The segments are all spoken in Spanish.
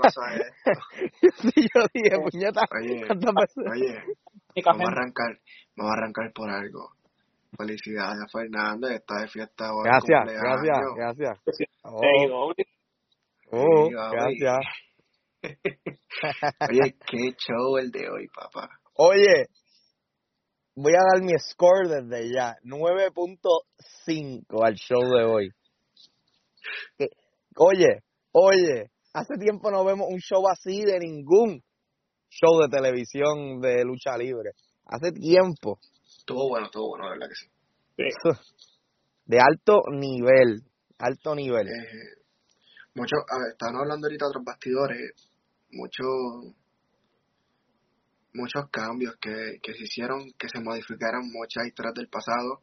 Pasó a esto. sí, yo dije, puñeta, Oye, oye, vamos a arrancar, vamos a arrancar por algo. Felicidades a Fernando, está de fiesta hoy. Gracias, cumpleaños. gracias, gracias. Oh, oh, gracias. Oye, qué show el de hoy, papá. Oye, voy a dar mi score desde ya. 9.5 al show de hoy. Que- Oye, oye, hace tiempo no vemos un show así de ningún show de televisión de lucha libre. Hace tiempo. Estuvo bueno, estuvo bueno, la verdad que sí. De alto nivel. Alto nivel. Eh, mucho, a ver, estaban hablando ahorita otros bastidores, muchos muchos cambios que, que se hicieron, que se modificaron muchas historias del pasado,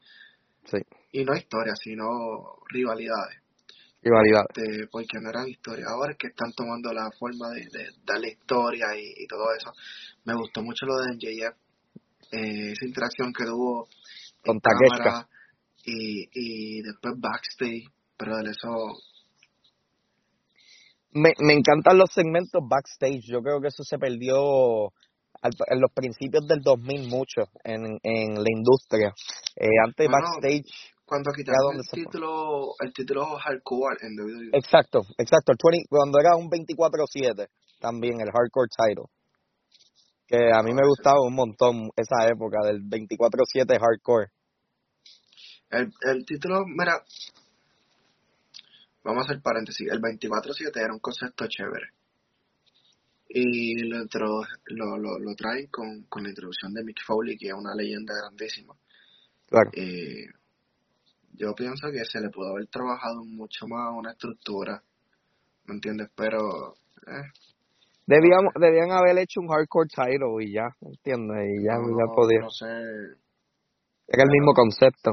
Sí, y no historias, sino rivalidades. Rivalidad. este, porque no eran historias. Ahora es que están tomando la forma de, de darle historia y, y todo eso. Me gustó mucho lo de MJF, eh, esa interacción que tuvo Con Takeshka. y, y después backstage, pero de eso, Me, me encantan los segmentos backstage. Yo creo que eso se perdió al- en los principios del 2000 mucho en, en la industria. Eh, antes Bueno, backstage. Cuando quitaron el título, el título hardcore en WWE, Exacto, exacto. El 20, cuando era un 24-7 también, el hardcore title. Que a mí me gustaba un montón esa época del 24-7 hardcore. el, el título, mira, vamos a hacer paréntesis, el 24-7 era un concepto chévere. Y lo, lo, lo, lo traen con, con la introducción de Mick Foley, que es una leyenda grandísima. Claro. Eh, yo pienso que se le pudo haber trabajado mucho más una estructura, ¿me entiendes? Pero, eh, Debíamos, debían haber hecho un hardcore title y ya, ¿entiendes? Y ya, no, ya podía. no sé, Era el mismo concepto.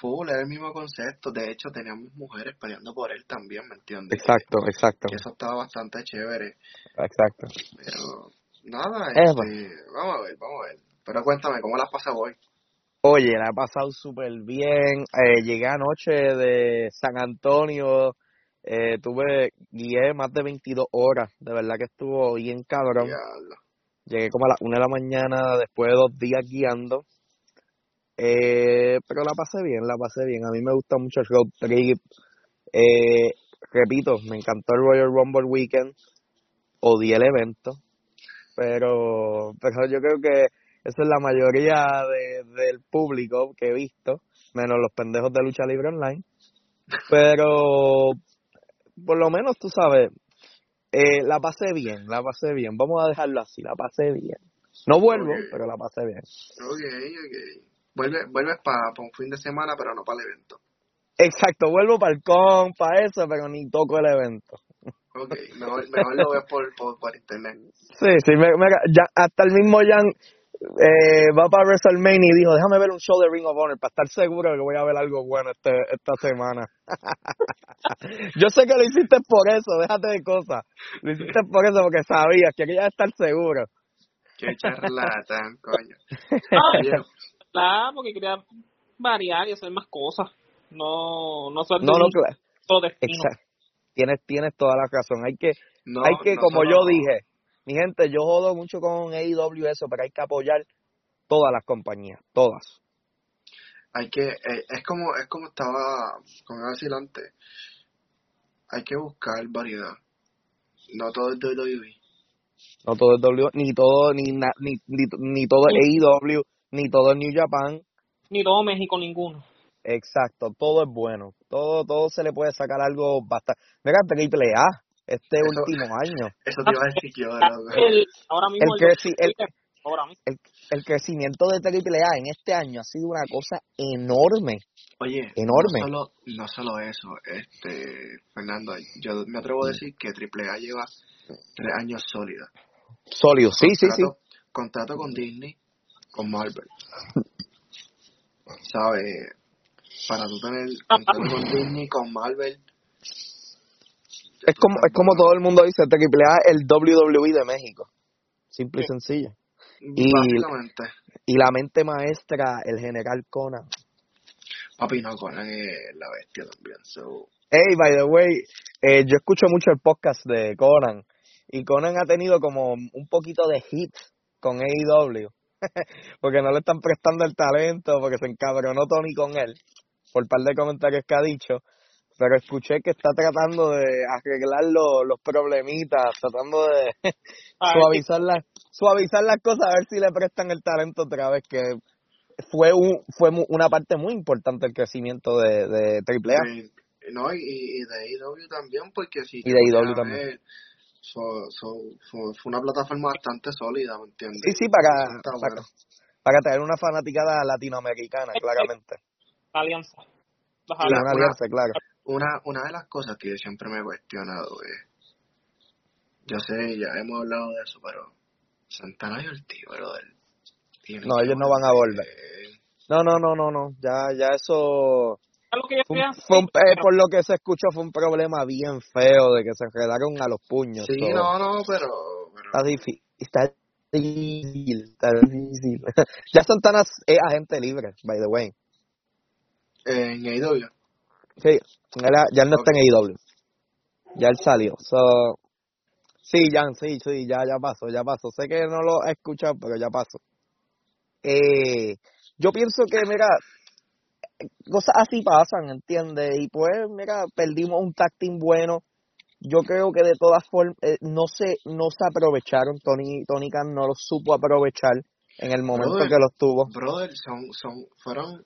Full era el mismo concepto, de hecho teníamos mujeres peleando por él también, ¿me entiendes? Exacto, exacto, Que eso estaba bastante chévere, exacto. pero nada, este, vamos a ver, vamos a ver. Pero cuéntame, ¿cómo la has pasado hoy? Oye, la he pasado súper bien. Eh, llegué anoche de San Antonio. Eh, tuve, guié más de 22 horas. De verdad que estuvo bien cabrón. Diablo. Llegué como a las 1 de la mañana después de dos días guiando. Eh, pero la pasé bien, la pasé bien. A mí me gusta mucho el road trip. Eh, repito, me encantó el Royal Rumble Weekend. Odié el evento. Pero, pero yo creo que esa es la mayoría de, del público que he visto, menos los pendejos de lucha libre online. Pero, por lo menos tú sabes, eh, la pasé bien, la pasé bien. Vamos a dejarlo así, la pasé bien. No vuelvo, pero la pasé bien. Ok, ok. Vuelve, vuelves para un fin de semana, pero no para el evento. Exacto, vuelvo para el con, para eso, pero ni toco el evento. Ok, mejor, mejor lo ves por, por, por internet. Sí, sí, me, me- ya, hasta el mismo Jan eh, va para WrestleMania y dijo, déjame ver un show de Ring of Honor para estar seguro de que voy a ver algo bueno este, esta semana. Yo sé que lo hiciste por eso, déjate de cosas. Lo hiciste por eso porque sabías que querías estar seguro. Qué charlatán, coño. Ah, Claro, porque quería variar y hacer más cosas. No, no ser No, no, claro. Exacto. Tienes, tienes toda la razón. Hay que, no, hay que, no como solo- yo dije, mi gente, yo jodo mucho con AEW eso, pero hay que apoyar todas las compañías, todas. hay que, eh, es como, es como estaba, como iba a decir antes, hay que buscar variedad. No todo es WWE. No todo es W, ni todo, ni, na- ni, ni, ni todo es AEW, ni todo es New Japan. Ni todo México, ninguno. Exacto, todo es bueno. Todo, todo se le puede sacar algo bastante. Mira, Triple A, este Eso- último año. Eso te iba a decir yo, loco. El- ahora mismo El creci- el- ahora mismo. El crecimiento de Triple A en este año ha sido una cosa enorme. Oye, Enorme. No solo, no solo eso, este, Fernando, yo me atrevo a decir que AAA lleva tres años sólida. Sólido, sí, sí, sí. Contrato- Contrato con Disney, con Marvel. ¿Sabes? Para tú tener contrato con Disney, con Marvel. Es como, es como todo el mundo dice, Triple A el WWE de México. Simple y sencillo. Y- Y la mente maestra, el general Conan. papi, no, Conan es la bestia también. So, Hey, by the way, eh, yo escucho mucho el podcast de Conan. Y Conan ha tenido como un poquito de hit con AEW. porque no le están prestando el talento, porque se encabronó Tony con él. Por par de comentarios que ha dicho. Pero escuché que está tratando de arreglar los, los problemitas, tratando de suavizar las, suavizar las cosas, a ver si le prestan el talento otra vez, que fue un, fue mu- una parte muy importante del crecimiento de, de AAA. no, y, y de AEW también, porque si Y de a también. ver, so- so- fue, una plataforma bastante sólida, ¿me entiendes? Sí, sí, para, para, bueno. para tener una fanaticada latinoamericana, claramente. alianza. Una alianza, claro. Una, una de las cosas que yo siempre me he cuestionado es, yo sé, ya hemos hablado de eso, pero Santana y Ortiz, brother. No, ellos no van a volver. No, no, no, no, no. Ya, ya eso. Fue un- fue eh, por lo que se escuchó, fue un problema bien feo de que se enredaron a los puños. Sí, no, no, pero, pero Está difícil. Está difícil. Está difícil. ya Santana es agente libre, by the way. en AEW, Sí, ya él no está en AEW. Ya él salió. So, sí, Jan, sí, sí, ya, ya pasó, ya pasó. Sé que no lo he escuchado, pero ya pasó. Eh, yo pienso que, mira, cosas así pasan, ¿entiendes? Y pues, mira, perdimos un team bueno. Yo creo que de todas formas, eh, no se, no se aprovecharon. Tony, Tony Khan no lo supo aprovechar en el momento Brother. que los tuvo. brother, son, son, fueron,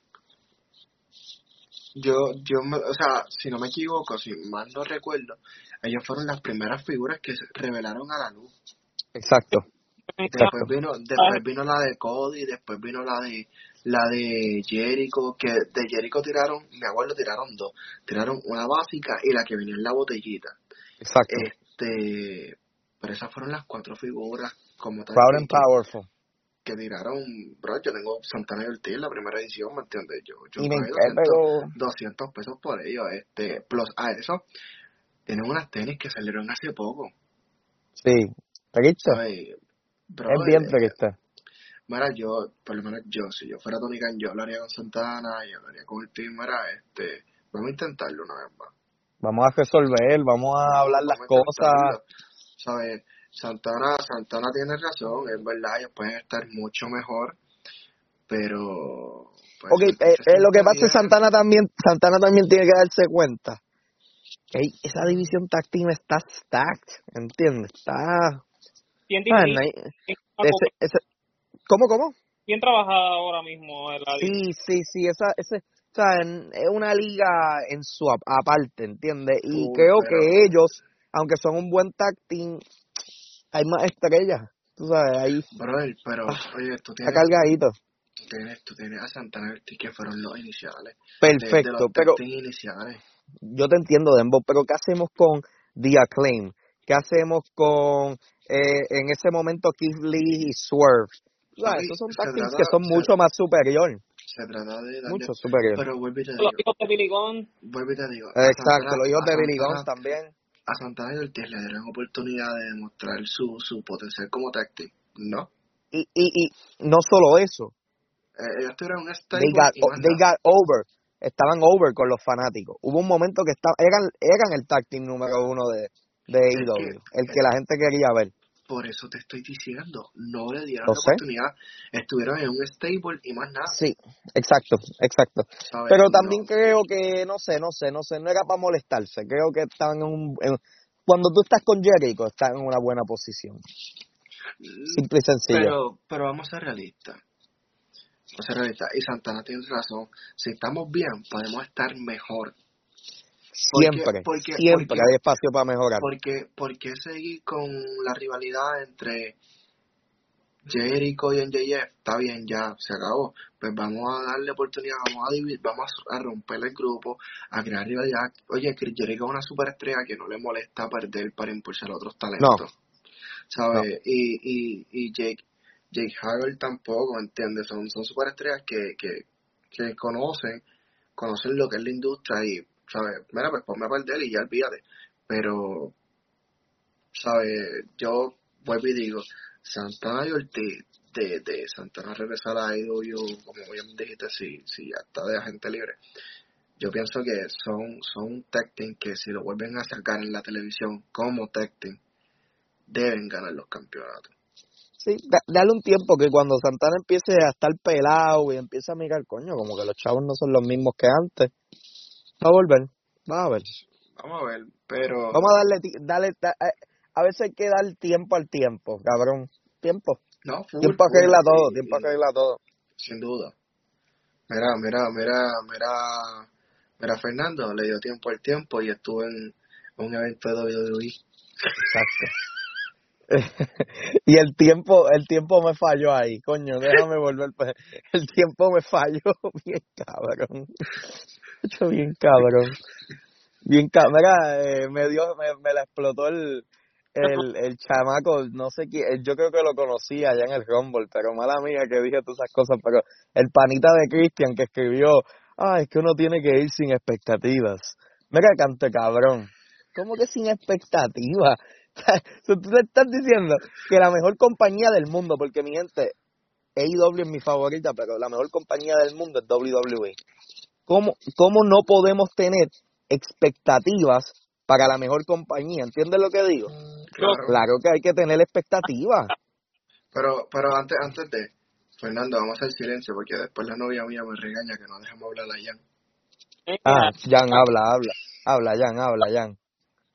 yo, yo, me- o sea, si no me equivoco, si mal no recuerdo, ellos fueron las primeras figuras que se revelaron a la luz. Exacto. Después vino, después vino la de Cody, después vino la de la de Jericho, que de Jericho tiraron, me acuerdo, tiraron dos. Tiraron una básica y la que venía en la botellita. Exacto. Este, pero esas fueron las cuatro figuras como tal Proud and powerful. Que tiraron, bro, yo tengo Santana y Ortiz la primera edición, ¿me entiendes? Yo, yo pagué encanta, 200, pero 200 pesos por ellos, este, plus a eso, tienen unas tenis que salieron hace poco, sí. Bro, Es bien eh, pequista. Mira, yo, por lo menos yo, si yo fuera Tony Khan, yo hablaría con Santana y hablaría con el team, mira, este, vamos a intentarlo una vez más. Vamos a resolver, vamos a hablar las Vamos a cosas. ¿Sabes? Santana, Santana tiene razón, es verdad, ellos pueden estar mucho mejor, pero... pues, Ok, el eh, eh, lo que pasa es. Santana también, Santana también tiene que darse cuenta que hay- esa división team está stacked, ¿entiendes? Está... bien ah, difícil, no hay- bien, ese, ese, ¿Cómo, cómo? bien trabajada ahora mismo en la Sí, sí, sí, esa, ese, o sea, en- es una liga en su ap- aparte, ¿entiendes? Y creo pero- que ellos, aunque son un buen tag team, hay más estrellas, tú sabes, ahí Brother, pero, Ah, oye, tú está tienes, cargadito. tú tienes, tú tienes a Santana y Ortiz que fueron los iniciales. de- de, Perfecto, los pero iniciales. yo te entiendo, Dembo, pero ¿qué hacemos con The Acclaim? ¿Qué hacemos con, eh, en ese momento, Keith Lee y Swerve? Sabes, Papi, esos son trata- que son se- mucho más superior, Se trata de darle, mucho superior. pero vuelvo y te digo, los hijos de Billy Gunn, vuelvo y te digo, Exacto, Santana- los hijos de Billy Gunn también. A Santana y Ortiz le dieron oportunidad de demostrar su, su potencial como team. No. Y, y, y no solo eso, Eh, ellos tuvieron un they got, they got over, estaban over con los fanáticos. Hubo un momento que estaban, eran, eran el team número uno de, de que- el que la gente quería ver. Por eso te estoy diciendo, no le dieron la sé. oportunidad, estuvieron en un stable y más nada. Sí, exacto, exacto. Pero No. también creo que, no sé, no sé, no sé, no era para molestarse. Creo que estaban en un... en- cuando tú estás con Jericho, estás en una buena posición. Simple y sencillo. Pero, pero vamos a ser realistas. Vamos a ser realistas. Y Santana tiene razón. Si estamos bien, podemos estar mejor. Siempre, porque- siempre porque- hay espacio para mejorar. Porque, ¿Por qué seguir con la rivalidad entre Jericho y NJF? Está bien, ya, se acabó. Pues vamos a darle oportunidad, vamos a dividir, vamos a romper el grupo, a crear rivalidad. Oye, Chris Jericho es una superestrella que no le molesta perder para impulsar a otros talentos. ¿Sabes? Y, y, y Jake, Jake Hager tampoco, ¿entiendes? Son, son superestrellas que, que, que conocen, conocen lo que es la industria y, ¿sabes? Mira, pues ponme a perder y ya olvídate. Pero, ¿sabes? Yo vuelvo y digo, Santana y Ortiz, de, de Santana regresar a IW, como bien dijiste, si, si ya está de agente libre. Yo pienso que son, son tag team que si lo vuelven a sacar en la televisión como tag team, deben ganar los campeonatos. Sí, da- dale un tiempo que cuando Santana empiece a estar pelado y empiece a mirar, coño, como que los chavos no son los mismos que antes. Va a volver, va a ver. Vamos a ver, pero... Vamos a darle, dale, da- eh, a veces hay que dar tiempo al tiempo, cabrón. Tiempo. No, full, Tiempo full, arregla sí, todo, tiempo y- arregla todo. Sin duda. Mira, mira, mira, mira, mira, Fernando, le dio tiempo al tiempo y estuvo en un evento de WWE. Exacto. y el tiempo, el tiempo me falló ahí, coño, déjame volver. pa- El tiempo me falló bien cabrón. Bien cabrón. Bien cabrón. Mira, eh, me dio, me, me la explotó el, el, el chamaco, no sé quién, yo creo que lo conocí allá en el Rumble, pero mala mía que dije todas esas cosas, pero el panita de Christian que escribió, ah, es que uno tiene que ir sin expectativas. Mira, cante cabrón. ¿Cómo que sin expectativas? Tú te estás diciendo que la mejor compañía del mundo, porque mi gente, AEW es mi favorita, pero la mejor compañía del mundo es WWE. ¿Cómo, cómo no podemos tener expectativas para la mejor compañía? ¿Entiendes lo que digo? Claro. Claro que hay que tener expectativas. Pero, pero antes, antes de, Fernando, vamos a hacer silencio porque después la novia mía me regaña que no dejamos hablar a Jan. Ah, Jan, habla, habla. Habla, Jan, habla, Jan.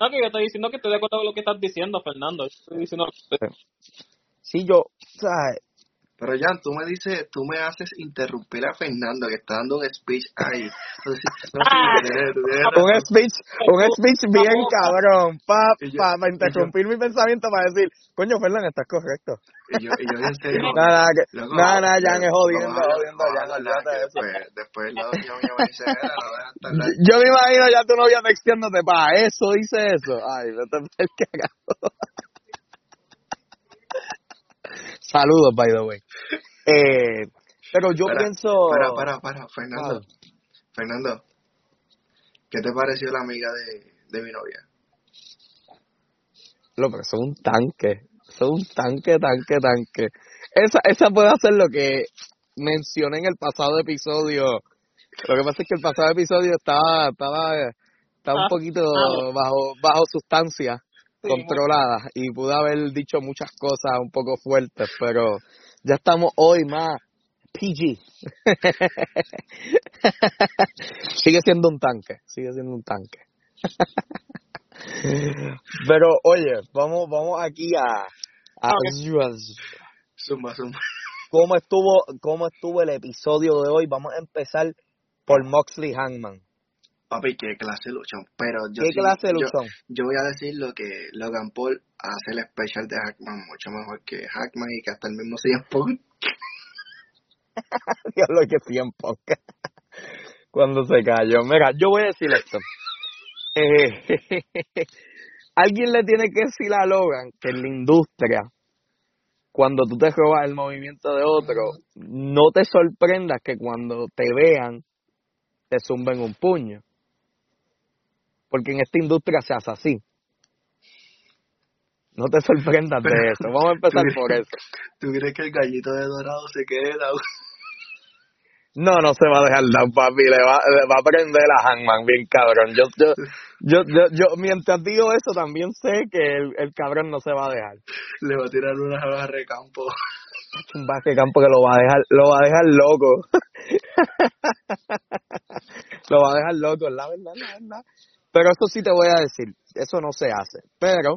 No, que yo estoy diciendo que estoy de acuerdo con lo que estás diciendo, Fernando. Estoy diciendo Sí, yo, ¿sabes? Pero Jan, tú me dices, tú me haces interrumpir a Fernando que está dando un speech ahí. Entonces, no, sí, tú tienes- tú tienes Un speech, un speech bien cabrón, pa, pa, para yo- interrumpir mi pensamiento para decir, coño, Fernán, estás correcto. Y yo, y yo en serio. Nada, nada, que, Loco, nada, nada, Jan es jodiendo, jodiendo, Jan, hablar olvídate que de eso. Después, después la doña mía me dice, "Mira, no Yo me imagino ya tu novia texteándote, pa, eso dice eso. Ay, vete el cagado. Saludos, by the way. Eh, pero yo Para, pienso... Para, para, para, Fernando. Vale. Fernando, ¿qué te pareció la amiga de, de mi novia? Lo, pero son un tanque. Son un tanque, tanque, tanque. Esa, esa puede hacer lo que mencioné en el pasado episodio. Lo que pasa es que el pasado episodio estaba, estaba, estaba un Ah, poquito ah. bajo, bajo sustancia Sí, controlada y pude haber dicho muchas cosas un poco fuertes, pero ya estamos hoy más PG. sigue siendo un tanque, sigue siendo un tanque. pero oye, vamos, vamos aquí a, a cómo estuvo, cómo estuvo el episodio de hoy. Vamos a empezar por Moxley Hangman. Papi, qué clase de luchón. Pero yo ¿Qué sí- clase de yo- luchón? Yo, voy a decir lo que Logan Paul hace el especial de Hackman mucho mejor que Hackman y que hasta el mismo CM Punk. Diablo, que tiempo. Cuando se cayó. Mira, yo voy a decir esto. Eh, alguien le tiene que decir a Logan que en la industria, cuando tú te robas el movimiento de otro, no te sorprendas que cuando te vean, te zumben un puño. Porque en esta industria se hace así. No te sorprendas de eso. Vamos a empezar ¿Tú por crees- eso. ¿Tú crees que el gallito de dorado se queda? No, no se va a dejar dar, papi. Le va, le va a prender a Hangman bien cabrón. Yo, yo, Yo, yo, yo, mientras digo eso, también sé que el, el cabrón no se va a dejar. Le va a tirar una barra de campo. Un de campo que lo va a dejar, lo va a dejar loco. lo va a dejar loco, la verdad, la verdad. Pero eso sí te voy a decir, eso no se hace. Pero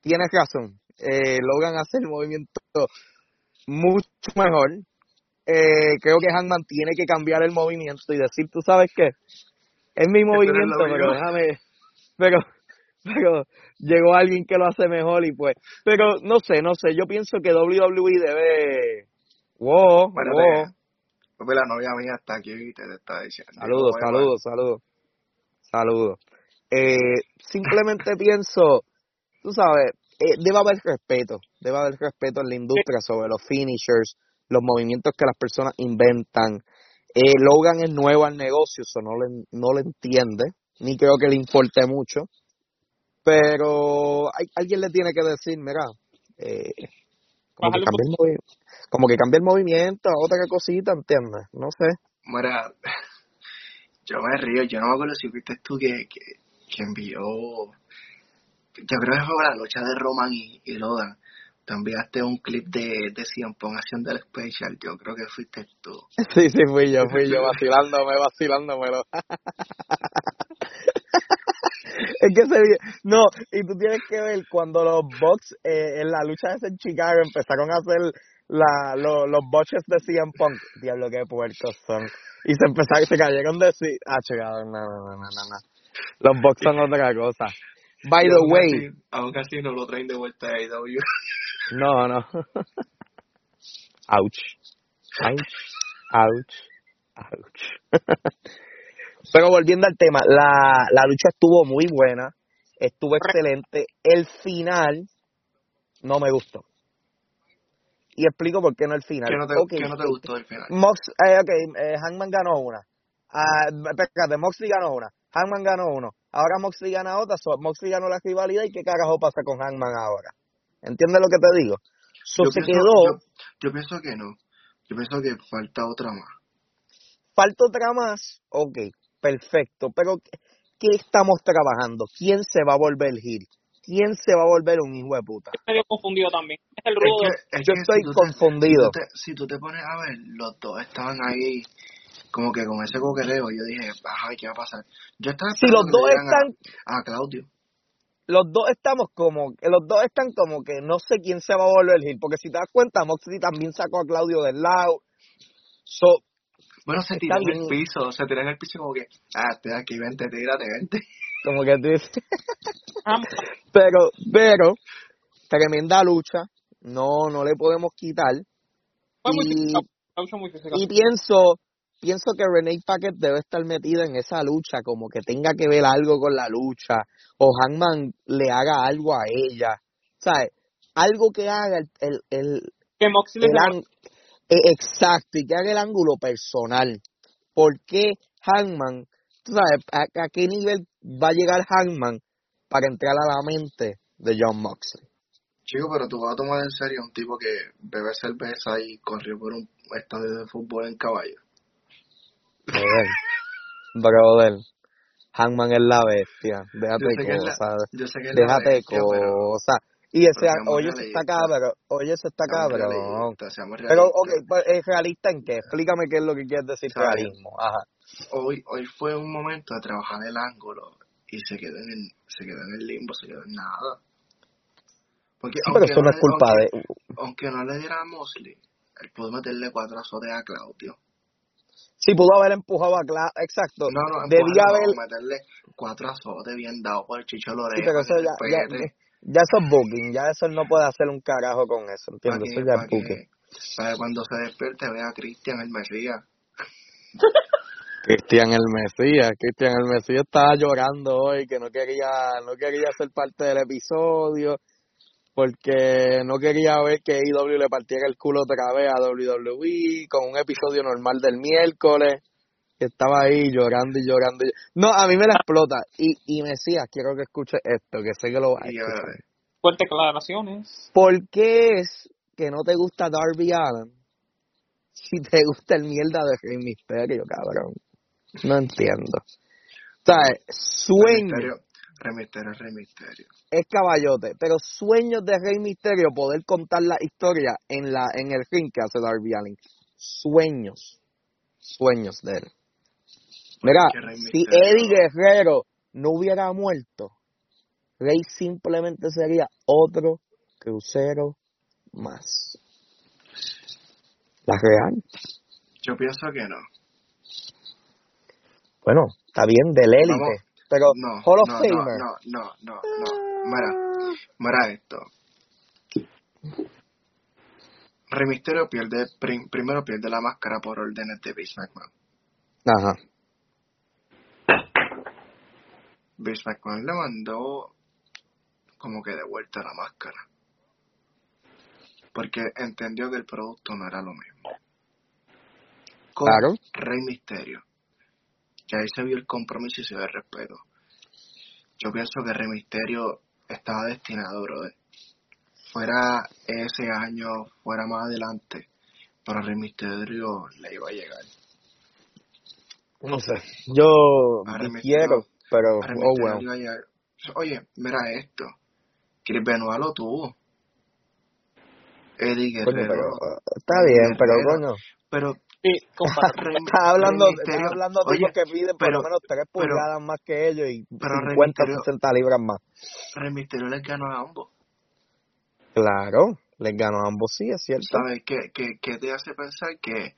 tienes razón. Eh, Logan hace el movimiento mucho mejor. Eh, creo que Hangman tiene que cambiar el movimiento y decir, tú sabes qué, es mi movimiento, pero déjame, pero, pero llegó alguien que lo hace mejor y pues, pero no sé, no sé, yo pienso que WWE debe, wow, wow. Papi, la novia mía está aquí y te está diciendo. Saludos, saludos, saludos. Saludos. Eh, simplemente pienso, tú sabes, eh, debe haber respeto, debe haber respeto en la industria sobre los finishers, los movimientos que las personas inventan. Eh, Logan es nuevo al negocio, eso no le, no le entiende, ni creo que le importe mucho. Pero hay, alguien le tiene que decir, mira, eh, como, que cambie el como que cambie el movimiento otra cosita, ¿entiendes? No sé. Mira, yo me río, yo no me acuerdo si fuiste tú que, que, que envió, yo creo que fue la lucha de Roman y, y Logan. Te enviaste un clip de, de CM Punk haciendo el special, yo creo que fuiste tú. Sí, sí, fui yo, fui yo, vacilándome, vacilándomelo. es que se no, y tú tienes que ver cuando los Bucks eh, en la lucha esa en Chicago empezaron a hacer la, lo- los botches de CM Punk, diablo que puercos son, y se empezaron, se cayeron de sí, ah, chingado, no, no, no, no, no, los Bucks son otra cosa. By the way, aún así no lo traen de vuelta a AEW. no, no. Ouch. Ouch. Ouch. Ouch. Pero volviendo al tema, la, la lucha estuvo muy buena, estuvo excelente. El final no me gustó. Y explico por qué no el final. ¿Qué no te, Ok, qué no te gustó del final? Mox, eh, ok, eh, Hangman ganó una. Ah, espérate, Moxley ganó una. Hangman ganó uno. Ahora Moxley gana otra. So, Moxley ganó la rivalidad. ¿Y qué carajo pasa con Hangman ahora? ¿Entiendes lo que te digo? So, Yo se pienso, quedó. yo, yo pienso que no. Yo pienso que falta otra más. Falta otra más. Ok, perfecto. Pero, ¿qué, qué estamos trabajando? ¿Quién se va a volver heel? ¿Quién se va a volver un hijo de puta? medio confundido también. Es el Es rudo. que, es Yo que estoy si te- confundido. Si tú, te, si tú te pones a ver, los dos estaban ahí como que con ese coqueteo. Yo dije, ajá, ¿qué va a pasar? Yo estaba Si los dos están, a, a Claudio. los dos estamos como, los dos están como que no sé quién se va a volver heel, porque si te das cuenta, Moxley también sacó a Claudio del lado. So, Bueno, se tiró en el piso, se tiró en el piso como que, ah, estoy aquí, vente, tírate, vente. Como que tú dices, Ah, pero, pero, tremenda lucha, no, no le podemos quitar. Y, y pienso, pienso que Renee Paquette debe estar metida en esa lucha, como que tenga que ver algo con la lucha, o Hangman le haga algo a ella, ¿sabes? Algo que haga el, el, el, Que Moxley el se ang- eh, exacto, y que haga el ángulo personal. ¿Por qué Hangman, tú sabes, a, a qué nivel va a llegar Hangman para entrar a la mente de John Moxley? Chico, pero tú vas a tomar en serio a un tipo que bebe cerveza y corrió por un estadio de fútbol en caballo. Brother, brother, Hangman es la bestia, déjate cosas, déjate cosas. Y ese, oye, eso está cabrón, oye, eso está cabrón. Pero, ok, pues, ¿es realista en qué? Explícame qué es lo que quieres decir ¿Sabes? realismo. Ajá. Hoy, hoy fue un momento de trabajar el ángulo y se quedó en el, se quedó en el limbo, se quedó en nada. Porque Sí, pero eso no es culpa aunque, de... aunque no le diera a Mosley, él pudo meterle cuatro azotes a Claudio. Sí, pudo haber empujado a Cla Exacto. No, no, Debía haber... meterle cuatro azotes bien dados por el Chicho Sí, Lorejo. pero eso ya. Ya eso es booking, ya eso él no puede hacer un carajo con eso, ¿entiendes? Eso ya es booking. para que cuando se despierte vea a Cristian el Mesías. Cristian el Mesías, Cristian el Mesías estaba llorando hoy que no quería, no quería ser parte del episodio porque no quería ver que IW le partiera el culo otra vez a WWE con un episodio normal del miércoles. Que estaba ahí llorando y llorando. y- No, a mí me la explota. Y, y Mesías, quiero que escuche esto, que sé que lo vas a escuchar. Fuertes declaraciones. ¿Por qué es que no te gusta Darby Allen si te gusta el mierda de Rey Misterio, cabrón? No entiendo. O sea, sueño. Rey Misterio, Rey Misterio. es caballote, pero sueños de Rey Misterio poder contar la historia en la en el ring que hace Darby Allin. Sueños, sueños de él. Mira, si Eddie Guerrero no hubiera muerto, Rey simplemente sería otro crucero más. La real. Yo pienso que no. Bueno, está bien del élite, pero No, Hall of no, Famer. no, no, no, no, no. Mira, mira esto. Rey Misterio pierde, prim- primero pierde la máscara por órdenes de Vince McMahon. Ajá. Vince McMahon le mandó como que de vuelta la máscara. Porque entendió que el producto no era lo mismo. Con Claro. Rey Misterio. Ya ahí se vio el compromiso y se ve el respeto. Yo pienso que Rey Misterio estaba destinado, brother. Fuera ese año, fuera más adelante, para Rey Misterio le iba a llegar. No sé. Yo quiero, pero oh well. Oye, mira esto. Chris Benoit lo tuvo. Eddie Coño, Guerrero. pero está bien, pero coño. Pero Estás hablando, Misterio- hablando de oye, tipos que piden por pero- lo menos 3 pero- pulgadas más que ellos y pero Rey 50, Mysterio- 60 libras más. Rey Misterio les ganó a ambos. Claro, les ganó a ambos, sí, es cierto. ¿Sabes qué, qué, qué te hace pensar que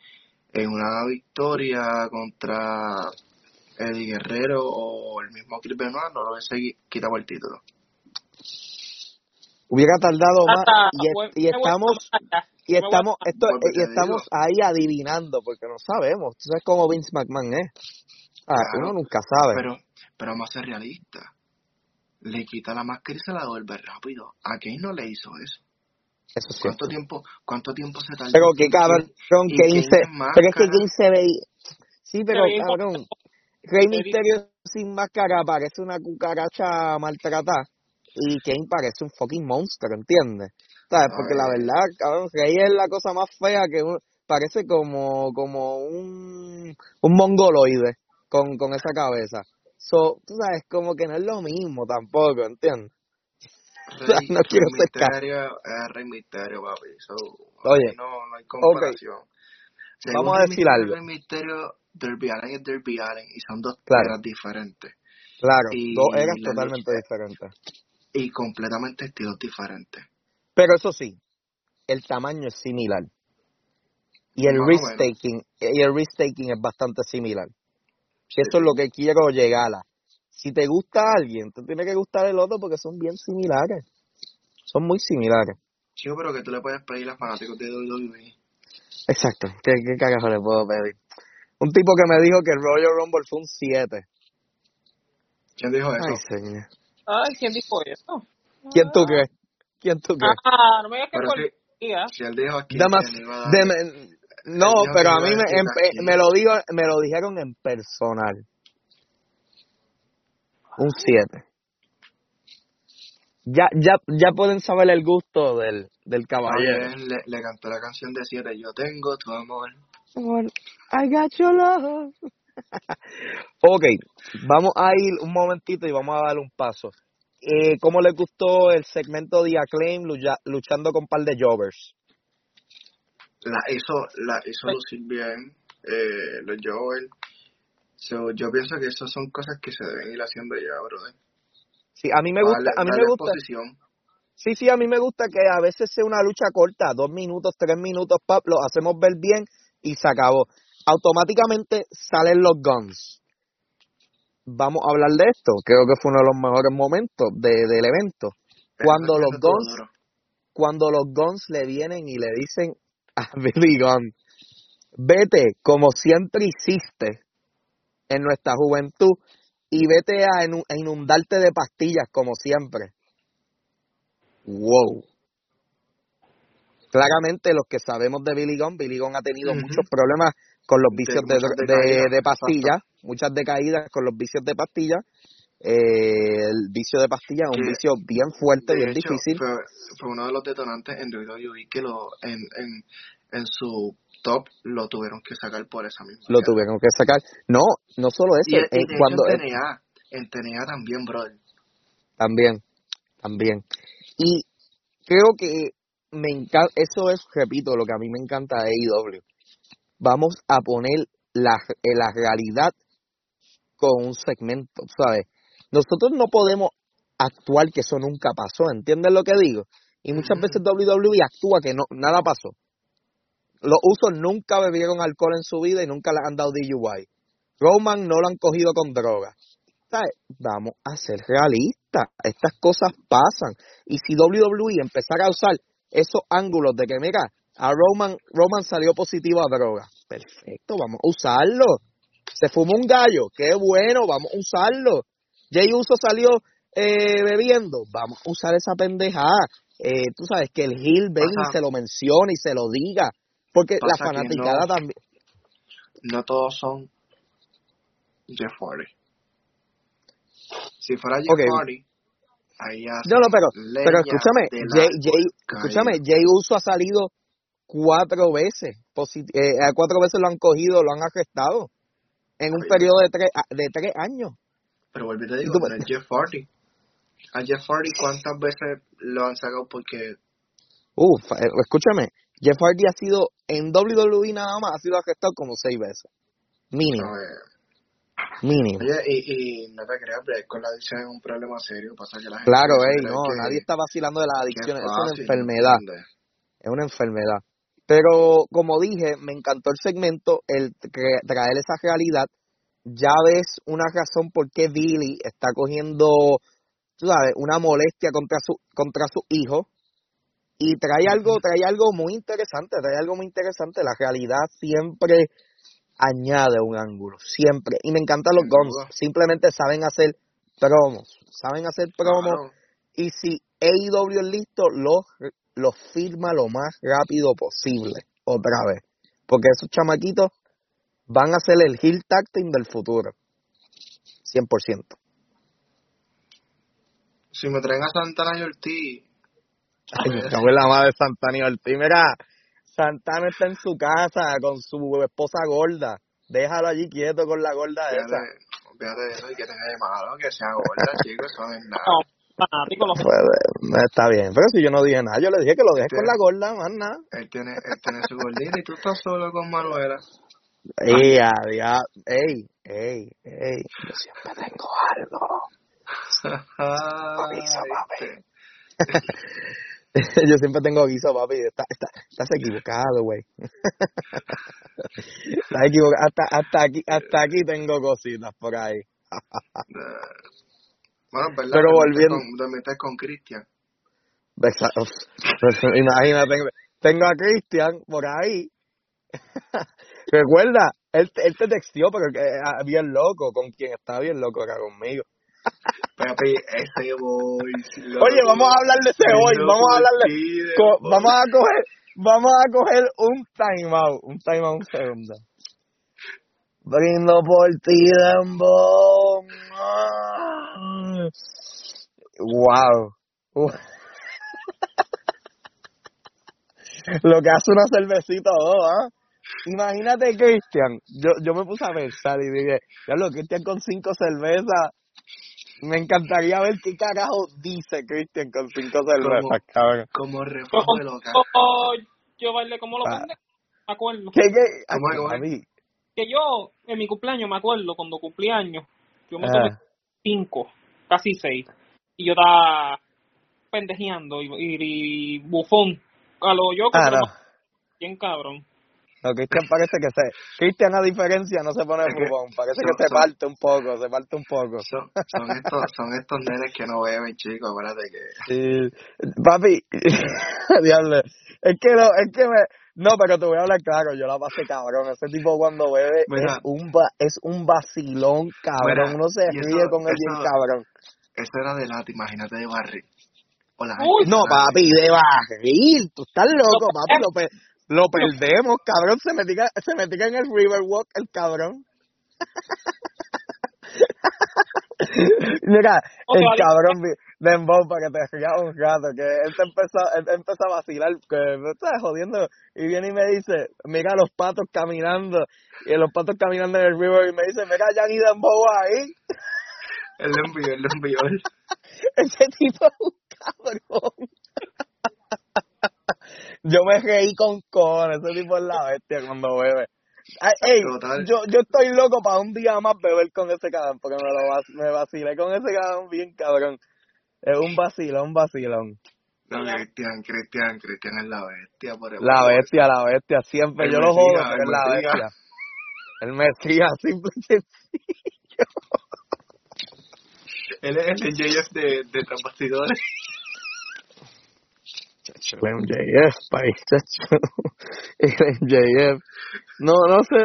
en una victoria contra Eddie Guerrero o el mismo Chris Benoit no lo hubiese qui- quitado el título? Hubiera tardado más y, buen- estamos y estamos esto Vuelvo y estamos ahí adivinando porque no sabemos. Tú sabes cómo Vince McMahon es. Ah, Claro, uno nunca sabe. Pero, pero vamos a ser realistas. Le quita la máscara y se la devuelve rápido. ¿A Kane no le hizo eso? Eso es ¿Cuánto cierto. tiempo, cuánto tiempo se tardó? Pero qué cabrón, Kane se, pero es que? Kane se veía. Sí, pero cabrón, Rey Misterio sin máscara parece una cucaracha maltratada y Kane parece un fucking monstruo, ¿entiendes? ¿Sabes? Porque la verdad, cabrón, Rey es la cosa más fea que un- parece como como un, un mongoloide con, con esa cabeza. So, tú sabes, como que no es lo mismo tampoco, ¿entiendes? Rey, No quiero Rey ser Misterio es Rey Misterio, papi. So, Oye, no, no hay comparación. Según vamos a decir algo. Rey Misterio, Derby Allen es Derby Allen y son dos Claro. eras diferentes Claro, Y dos eras totalmente lucha- diferentes. y completamente estilos diferentes. Pero eso sí, el tamaño es similar. Y el risk taking, y el risk taking es bastante similar. Sí. Eso es lo que quiero llegar a. Si te gusta alguien, te tiene que gustar el otro porque son bien similares. Son muy similares. Chico, pero que tú le puedes pedir a fanáticos de WWE. Exacto. ¿Qué, qué carajo le puedo pedir? Un tipo que me dijo que el Royal Rumble fue un 7. ¿Quién dijo eso? Ay, señor. Ay, ¿quién dijo eso? ¿Quién tú crees? ¿Quién tú crees? Ah, no me digas que fue si, día. si él dijo aquí Damas- que no dijo pero que a mí me, en- me lo digo, me lo dijeron en personal. Un 7. Ya, ya, ya pueden saber el gusto del, del caballero. bien, le, le cantó la canción de 7, yo tengo tu amor. I got your love. ok, vamos a ir un momentito y vamos a dar un paso. Eh, ¿Cómo les gustó el segmento de Acclaim lucha- luchando con un par de jobbers? La hizo, la hizo lucir bien, eh, los Joel. So, yo pienso que esas son cosas que se deben ir haciendo ya, brother. Sí, a mí me gusta, Darle- a mí me gusta. exposición. Sí, sí, a mí me gusta que a veces sea una lucha corta, dos minutos, tres minutos, pap, lo hacemos ver bien y se acabó. Automáticamente salen los guns. Vamos a hablar de esto. Creo que fue uno de los mejores momentos de, del evento. Cuando los guns, cuando los guns le vienen y le dicen a Billy Gunn, vete como siempre hiciste en nuestra juventud y vete a inundarte de pastillas como siempre. Wow. Claramente los que sabemos de Billy Gunn, Billy Gunn ha tenido muchos problemas con los vicios de, de, pastillas, muchas decaídas con los vicios de pastillas. Eh, el vicio de pastillas es un vicio bien fuerte, bien hecho, difícil. fue, fue uno de los detonantes en WWE que lo, en, en, en su top lo tuvieron que sacar por esa misma. Lo tuvieron que sacar. No, no solo Y, eso, y eh, hecho cuando en TNA, en TNA también, brother. también, también. Y creo que me encanta, eso es, repito, lo que a mí me encanta de AEW. Vamos a poner la, eh, la realidad con un segmento, ¿sabes? Nosotros no podemos actuar que eso nunca pasó, ¿entiendes lo que digo? Y muchas veces WWE actúa que no, nada pasó. Los usos nunca bebieron alcohol en su vida y nunca le han dado DUI. Roman no lo han cogido con droga. ¿Sabes? Vamos a ser realistas. Estas cosas pasan. Y si WWE empezara a usar esos ángulos de que, mira, a Roman, Roman salió positivo a droga. Perfecto, vamos a usarlo. Se fumó un gallo. Qué bueno, vamos a usarlo. Jay Uso salió eh, bebiendo. Vamos a usar esa pendejada. Eh, tú sabes que el Hill venga y se lo mencione y se lo diga. Porque la Pasa que fanaticada no- también. No todos son Jeff Hardy. Si fuera Jeff Ok. Hardy, ahí ya No, no, pero, pero escúchame, Jay, escúchame, Jay Uso ha salido cuatro veces, eh, cuatro veces lo han cogido, lo han arrestado en un periodo de tres, a- de tres años. Pero vuelvo y te digo, Jeff Hardy. A Jeff Hardy, ¿cuántas veces lo han sacado porque Uf, eh, escúchame, Jeff Hardy ha sido en WWE nada más, ha sido arrestado como seis veces, mínimo, no, eh, mínimo. Oye, y, y no te creas, con la adicción es un problema serio. Pasa que la gente Claro, ey, no, que- nadie está vacilando de las adicciones, es una enfermedad. es una enfermedad. Pero como dije, me encantó el segmento, el tra- traer esa realidad. Ya ves una razón por qué Billy está cogiendo, tú sabes, una molestia contra su contra su hijo y trae algo, trae algo muy interesante, trae algo muy interesante. La realidad siempre añade un ángulo, siempre. Y me encantan los Guns, simplemente saben hacer promos, saben hacer promos Claro. y si AEW es listo, lo, lo firma lo más rápido posible, otra vez. Porque esos chamaquitos van a ser el heel tag team del futuro. 100%. Si me traen a Santana y Ortiz, Ay, me cago en la madre de Santana y Ortiz. Mira, Santana está en su casa con su esposa gorda. Déjalo allí quieto con la gorda esa. fíjate, fíjate de eso y que tenga de malo, que sea gorda, chicos, eso no es nada. No, fanático, los Pues, eh, está bien, pero si yo no dije nada, yo le dije que lo dejes con la gorda, más nada. Él tiene, él tiene su gordita y tú estás solo con Manuela. Ey, adiós. ey, ey, ey, yo siempre tengo algo. Avisa, papi. Yo siempre tengo guiso, papi. Está, está, estás equivocado, güey. estás equivocado. Hasta, hasta, aquí, hasta aquí tengo cositas por ahí. Bueno, ¿verdad? Pero volviendo- con- Dormiste con Cristian. Pues, Imagínate, tengo, a Cristian por ahí. Recuerda, él, él te textió, pero que, ah, bien loco, con quien está bien loco acá conmigo. Papi, ese boy. Oye, vamos a hablar de ese hoy, vamos a hablar de, vamos a coger vamos a coger un time out un time out un segundo brindo por ti Dembow wow lo que hace una cervecita o dos ¿ah? imagínate Cristian yo yo me puse a pensar y dije ya lo Cristian con cinco cervezas me encantaría ver qué carajo dice Cristian con cinco cervezas cabrón Como refajo de loca. yo bailé como los Ah. pendejos. Me acuerdo. ¿Qué, qué? A mí, Que yo, en mi cumpleaños, me acuerdo, cuando cumplí años, yo me Ah. tomé cinco, casi seis. Y yo estaba pendejeando y, y, y bufón. A lo yo, Ah, no. bien cabrón. No, Cristian parece que se... Cristian, a diferencia, no se pone fumón. Parece son- que se son- parte un poco, se parte un poco. Son, son, estos, son estos nenes que no beben, chicos. Acuérdate que. Sí. Papi, diablo, es que no, es que me... No, pero te voy a hablar claro, yo la pasé cabrón. Ese tipo cuando bebe Mira. es un va- es un vacilón, cabrón. Mira, Uno se ríe eso- con él bien cabrón. Eso era de lata, imagínate de barril. Uy, No, papi, de barril. Tú estás loco, papi. Lo, pe- lo perdemos, cabrón. Se metía, se metía en el Riverwalk, el cabrón. Mira, el cabrón. Dembow para que te rías un rato, que él te empezó, él empezó a vacilar, que me está jodiendo, y viene y me dice, mira los patos caminando, y los patos caminando en el river, y me dice, mira Johnny Dembow ahí. Él lo envió, él lo envió. Ese tipo es un cabrón. Yo me reí con con ese tipo es la bestia cuando bebe. Ay, ey, yo, yo estoy loco para un día más beber con ese cabrón, porque me lo vac- me vacilé con ese cabrón bien cabrón. Es un vacilón, vacilón. No, Cristian, Cristian, Cristian es la bestia. Por el La bestia, la bestia, siempre. El yo lo jodo, pero es la Mesías. bestia. El Mesías, simple y sencillo. Él es el JF de, de el MJF, país, chacho. El MJF. No, no sé,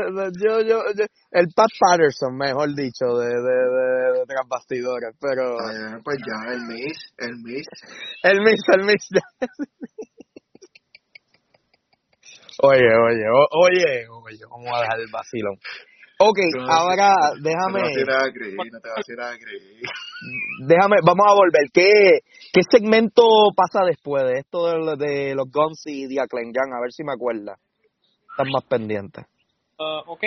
yo, yo, yo, el Pat Patterson, mejor dicho, de, de, de, de tras bastidores, pero Ah, pues ya, el Miss, el Miss. el Miss, el Miss. ya. Oye, oye, o- oye, oye, vamos a dejar el vacilón. Ok, No, ahora No te vas a déjame, ir a creer, no te vas a ir a creer. déjame, vamos a volver. ¿Qué, qué segmento pasa después de esto de, de los Guns y Diaclengan? A ver si me acuerda. Están más pendientes. Ah, ok,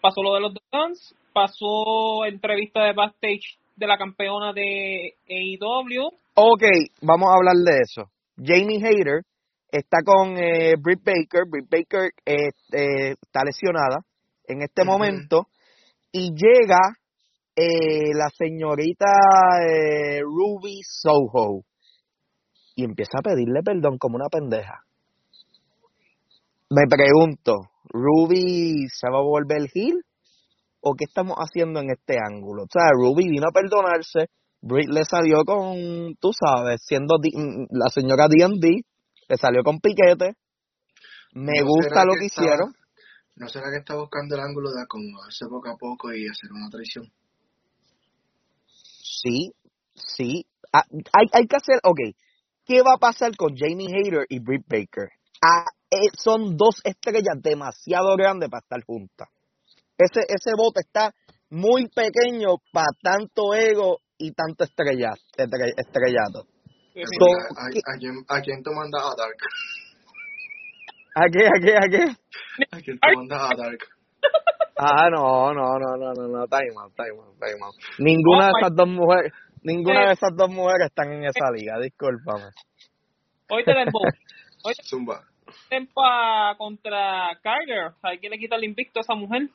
pasó lo de los Guns, pasó entrevista de backstage de la campeona de AEW. Ok, vamos a hablar de eso. Jamie Hayter está con eh, Britt Baker. Britt Baker eh, eh, está lesionada en este momento. Y llega eh, la señorita eh, Ruby Soho. Y empieza a pedirle perdón como una pendeja. Me pregunto, ¿Ruby se va a volver heel? ¿O qué estamos haciendo en este ángulo? O sea, Ruby vino a perdonarse, Britt le salió con, tú sabes, siendo di- mm, la señora D&D, le salió con piquete. Me ¿No gusta lo que hicieron. ¿No será que está buscando el ángulo de acomodarse poco a poco y hacer una traición? Sí, sí. Ah, hay, hay que hacer, ok. ¿Qué va a pasar con Jamie Hayter y Britt Baker? Ah, eh, son dos estrellas demasiado grandes para estar juntas. Ese, ese bote está muy pequeño para tanto ego y tanto estrella, estre- estrellato. Pues So, mira, ¿a, ¿qué- a quién, ¿A quién tú mandas a Dark? ¿A qué, a qué, a qué? ¿A quién tú mandas a Dark? Ah, no, no, no, no, no, no, time out, time out, time out. Ninguna de Oh, my- esas dos mujeres, ninguna Eh. de esas dos mujeres están en esa liga, discúlpame. Hoy te Dembow. Hoy Zumba. Tempa contra Carter. Hay que le quita el invicto a esa mujer.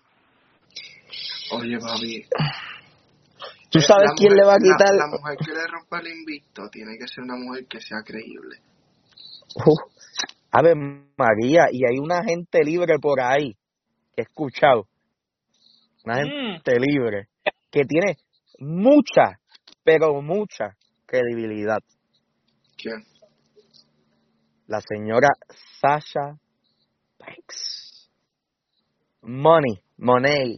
Oye, papi. ¿Tú eh, sabes la quién mujer- le va a quitar? La, mujer que le rompa el invicto tiene que ser una mujer que sea creíble. A ver, María, y hay una gente libre por ahí que he escuchado, una Mm. gente libre que tiene mucha, pero mucha credibilidad. ¿Quién? La señora Sasha Banks. Money, money.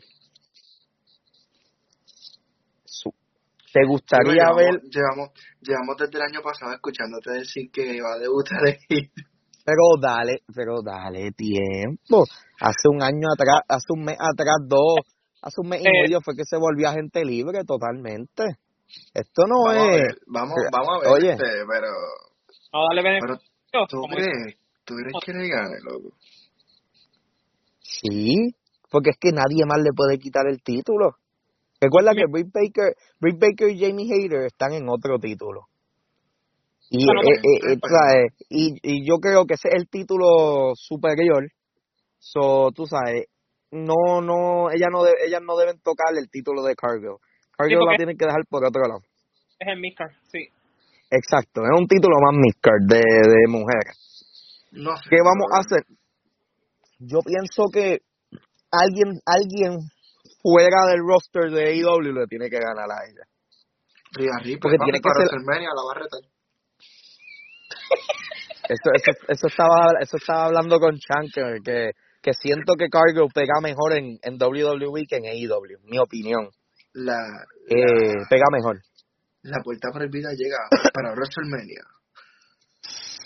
¿Te gustaría llevamos, ver? llevamos, llevamos desde el año pasado escuchándote decir que va a debutar Pero dale, pero dale tiempo. Hace un año atrás, hace un mes atrás, dos, hace un mes y Eh. medio fue que se volvió agente libre totalmente. Esto no Vamos a es. ver, vamos, vamos a ver, Oye. este, pero, No, dale beneficio. pero ¿tú crees? ¿Tú crees que le gane, loco? Sí, porque es que nadie más le puede quitar el título. Recuerda que Britt Baker, Britt Baker y Jamie Hayter están en otro título. Y, eh, eh, eh, pues, ¿sabes? y, y yo creo que ese es el título superior. So, tú sabes, no, no, ellas no, de- ellas no deben tocar el título de Cargill. Cargill la tienen que dejar por otro lado. Es el Miscar, sí. Exacto, es un título más midcard de, de mujeres. No sé. ¿Qué vamos a hacer? Yo pienso que alguien, alguien fuera del roster de AEW le tiene que ganar a ella. Rhea Ripley, Porque tiene que ser- la va a retar. Eso, eso, eso estaba, eso estaba hablando con Chan que, que, siento que Cargill pega mejor en, en WWE que en AEW, mi opinión. La, Eh, la, pega mejor. la puerta prohibida llega para WrestleMania.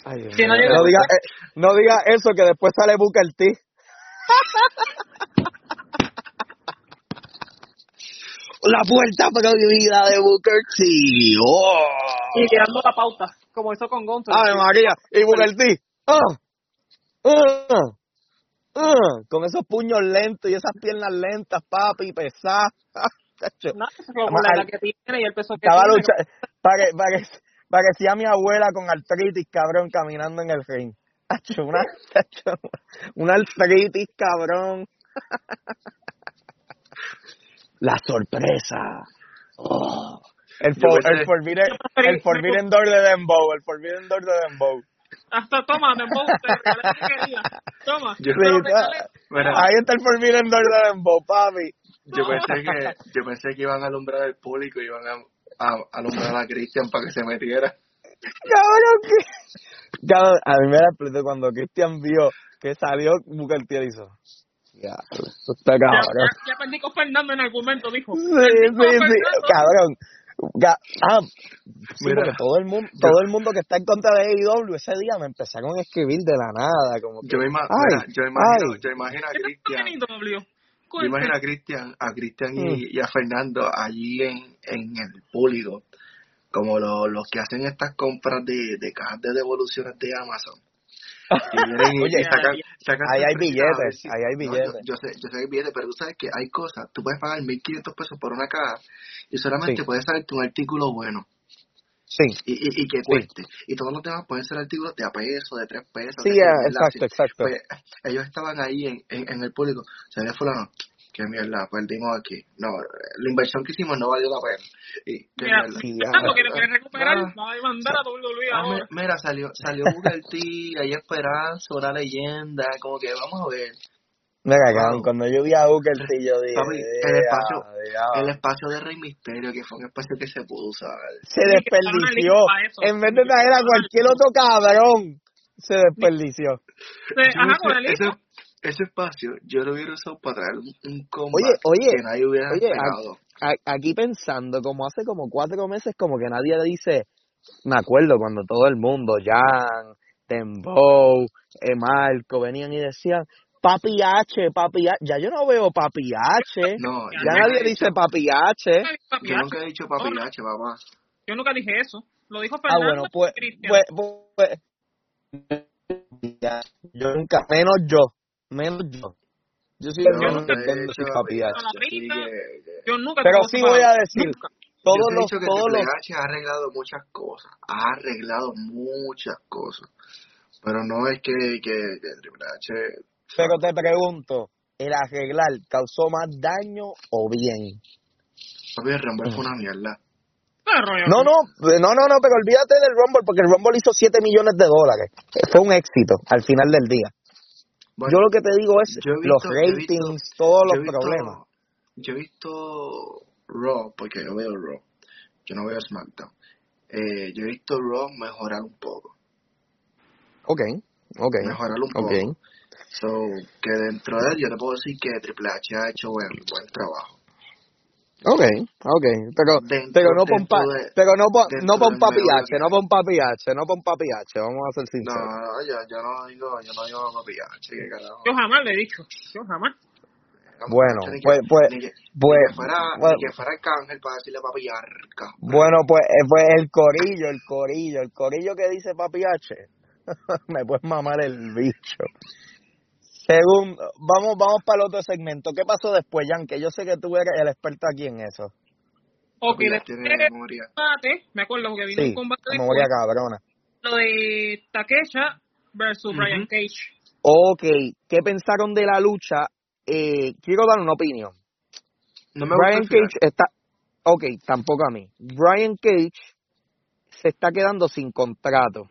Ay, Dios Sí, no llega- no, diga, eh, no diga eso que después sale Booker T. La puerta prohibida de Booker T. Oh. Y quedando la pauta, como hizo con Gonzo. Ave María, y Booker T. ¡Ah! ¡Ah! ¡Ah! Con esos puños lentos y esas piernas lentas, papi, pesadas. No, la que tiene y el peso que Estaba tiene. luchando. Pare, pare, parecía mi abuela con artritis, cabrón, caminando en el ring. Una, una artritis, cabrón. La sorpresa. Oh. El, for, el, forbidden, el Forbidden Door de Dembow, el Forbidden Door de Dembow. Hasta toma, me te regalé que quería. Toma, Yo- te lo regalé. Ahí está el Forbidden Door de Dembow, papi. yo pensé que yo pensé que iban a alumbrar al público y iban a, a, alumbrar a Christian para que se metiera. Cabrón, que... Cabrón, a mí me da explotó cuando Christian vio que salió Booker T hizo. Ya, esto está Ya, cabrón. ya, ya perdí con Fernando en algún momento, dijo. Sí, sí, sí, cabrón. Ah, sí, Mira, porque todo el mundo, todo el mundo que está en contra de AEW ese día me empezaron a escribir de la nada, como que, Yo, me ima- Ay, mira, yo imagino, ay. yo imagino a ¿Qué te está Christian, teniendo, W? yo imagino a Christian, a Christian y, y a Fernando allí en, en el público, como lo- los que hacen estas compras de, de cajas de devoluciones de Amazon. Y, Oye, sacan, sacan ahí hay billetes, ahí hay No, yo- billetes. yo, sé, yo sé que hay billetes, pero tú sabes que hay cosas, tú puedes pagar 1.500 pesos por una caja y solamente Sí. puedes salirte un artículo bueno. Sí, y, y, y que cueste. Y todos los demás pueden ser artículos de a peso, de tres pesos. sí, de ah, ¿verdad? exacto, Sí. exacto. Pues ellos estaban ahí en, en, en el público. Se ve fulano, qué mierda, perdimos aquí. No, la inversión que hicimos no valió la pena. Y qué Mira, mierda. Quiere quiere recuperar, ah. va a demandar a WWE Ah, ahora. mi- mira, salió, salió Booker T, hay esperanza, una leyenda, como que vamos a ver. Mira, Wow. cabrón, cuando yo vi a Booker T, yo dije, Papi, el "Ya, espacio- ya". El espacio de Rey Misterio, que fue un espacio que se pudo usar. se que desperdició. eso. En vez de traer a cualquier otro cabrón, se desperdició. Ajá, con el ese, hijo. Ese espacio yo lo hubiera usado para traer un, oye, que nadie hubiera oye, esperado. a- aquí pensando, como hace como cuatro meses, como que nadie dice, me acuerdo cuando todo el mundo, Jan, Dembow, eh, Marco, venían y decían, Papi H, Papi H, ya yo no veo Papi H, No, ya nadie dice dicho- Papi H. Papi Yo nunca he dicho papi No. H, papá. Yo nunca dije eso. Lo dijo Ah, Fernando bueno, pues, pues, pues, yo nunca, menos yo, menos yo. Yo sí, Yo yo nunca nunca he entiendo dicho si Papi H. Yo nunca Pero sí voy a decir, Nunca. todos yo te he los, dicho que todos los, H ha arreglado muchas cosas. Ha arreglado muchas cosas. Pero no es que, que, que Triple H. pero te pregunto, ¿el arreglar causó más daño o bien? Papi, el Rumble fue una mierda. No, no, no, no, no, pero olvídate del Rumble porque el Rumble hizo 7 millones de dólares. Fue un éxito al final del día. Bueno, Yo lo que te digo es los visto- ratings, todos los visto- problemas. Yo he visto Raw, porque yo veo Raw. Yo no veo SmackDown. Eh, yo he visto Raw mejorar un poco. Ok, ok, Mejorar un poco. ok. So, que dentro de él yo te puedo decir que Triple H ha hecho buen, buen trabajo. Ok, ok, pero, Dentro- pero no pon, pa- de- pero no pon, no pon del papi meollo H, que no pon papi H, no pon papi H, vamos a ser No, sinceros. no, yo, yo no digo, yo no digo papi H, que carajo. Yo jamás le he dicho. Yo jamás. Bueno, Ni que- pues, pues, ni que, pues, ni que fuera, bueno, ni que fuera Arcángel para decirle papi Arca. bueno, pues, eh, pues el corillo, el corillo, el corillo que dice papi H, me puedes mamar el bicho. Segundo, vamos, vamos para el otro segmento. ¿Qué pasó después, Jan? Que yo sé que tú eres el experto aquí en eso. Ok, después memoria. combate, me acuerdo porque vino Sí, un combate después, memoria cabrona. lo de Takesha versus. Brian Cage. Ok, ¿qué pensaron de la lucha? Eh, quiero dar una opinión. No me Brian gusta. Cage está. Ok, tampoco a mí. Brian Cage se está quedando sin contrato.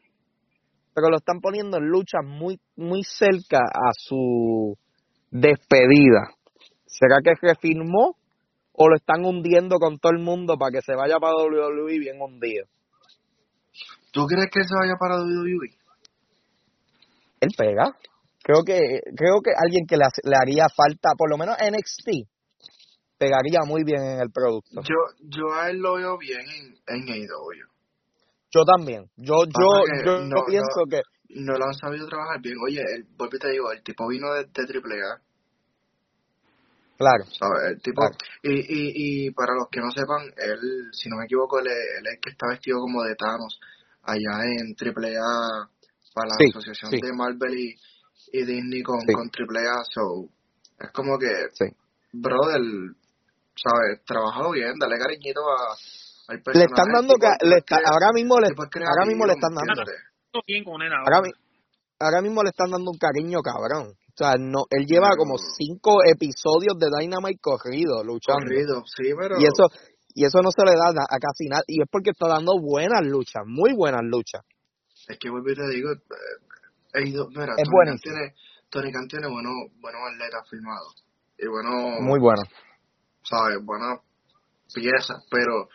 Pero lo están poniendo en luchas muy, muy cerca a su despedida. ¿Será que refirmó o lo están hundiendo con todo el mundo para que se vaya para WWE bien hundido? ¿Tú crees que se vaya para WWE? Él pega. Creo que, creo que alguien que le, le haría falta, por lo menos NXT, pegaría muy bien en el producto. Yo, yo a él lo veo bien en, en AEW. Yo también. Yo, yo, yo no- pienso que No lo han sabido trabajar bien. Oye, el, y te digo, el tipo vino de, de AAA. Claro. ¿Sabes? El tipo, Claro. y, y, y para los que no sepan, él, si no me equivoco, él, es- él es el que está vestido como de Thanos allá en AAA para la Sí, asociación sí. de Marvel y, y Disney con, Sí. con AAA. So, es como que, brother, ¿sabes? Trabajado bien, dale cariñito a. Le están dando, el le está, ahora mismo le, ahora mismo le están ¿me dando, ahora, ahora. mi- ahora mismo le están dando un cariño cabrón. O sea, no, él lleva Pero- como cinco episodios de Dynamite corrido luchando. Corrido, sí, pero... Y eso, y eso no se le da a casi nada. Y es porque está dando buenas luchas, muy buenas luchas. Es que vuelvo y te digo, eh, he ido, mira, Es tiene, Tony Khan tiene buenos, buenos atletas firmados. Y bueno, Muy bueno. ¿sabes? Buenas piezas, pero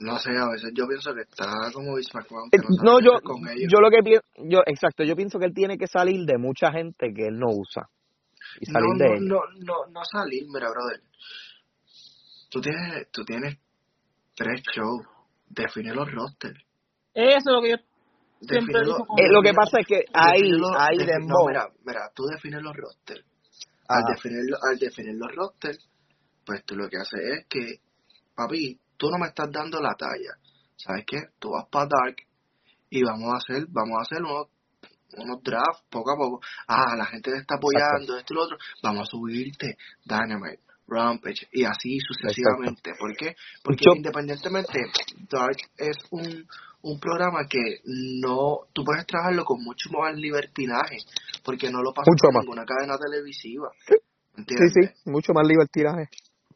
no sé, a veces yo pienso que está como Vince McMahon, que no yo, con ellos. yo lo que pienso, yo, exacto, yo pienso que él tiene que salir de mucha gente que él no usa. Y salir no, de no, él. no, no, no salir, mira, brother. Tú tienes, tú tienes tres shows, define los rosters. Eso es lo que yo siempre digo Eh, lo que pasa es que ahí, los- ahí Dembow. No, mira, mira, tú defines los rosters. al definir, al definir los rosters, pues tú lo que haces es que, papi, tú no me estás dando la talla. ¿Sabes qué? Tú vas para Dark y vamos a hacer, vamos a hacer unos, unos drafts poco a poco. Ah, la gente te está apoyando, esto y lo otro. Vamos a subirte Dynamite, Rampage y así sucesivamente. ¿Por qué? Porque Yo- independientemente, Dark es un, un programa que no, tú puedes trabajarlo con mucho más libertinaje, porque no lo pasas Mucho por más. ninguna cadena televisiva. Sí, sí, mucho más libertinaje.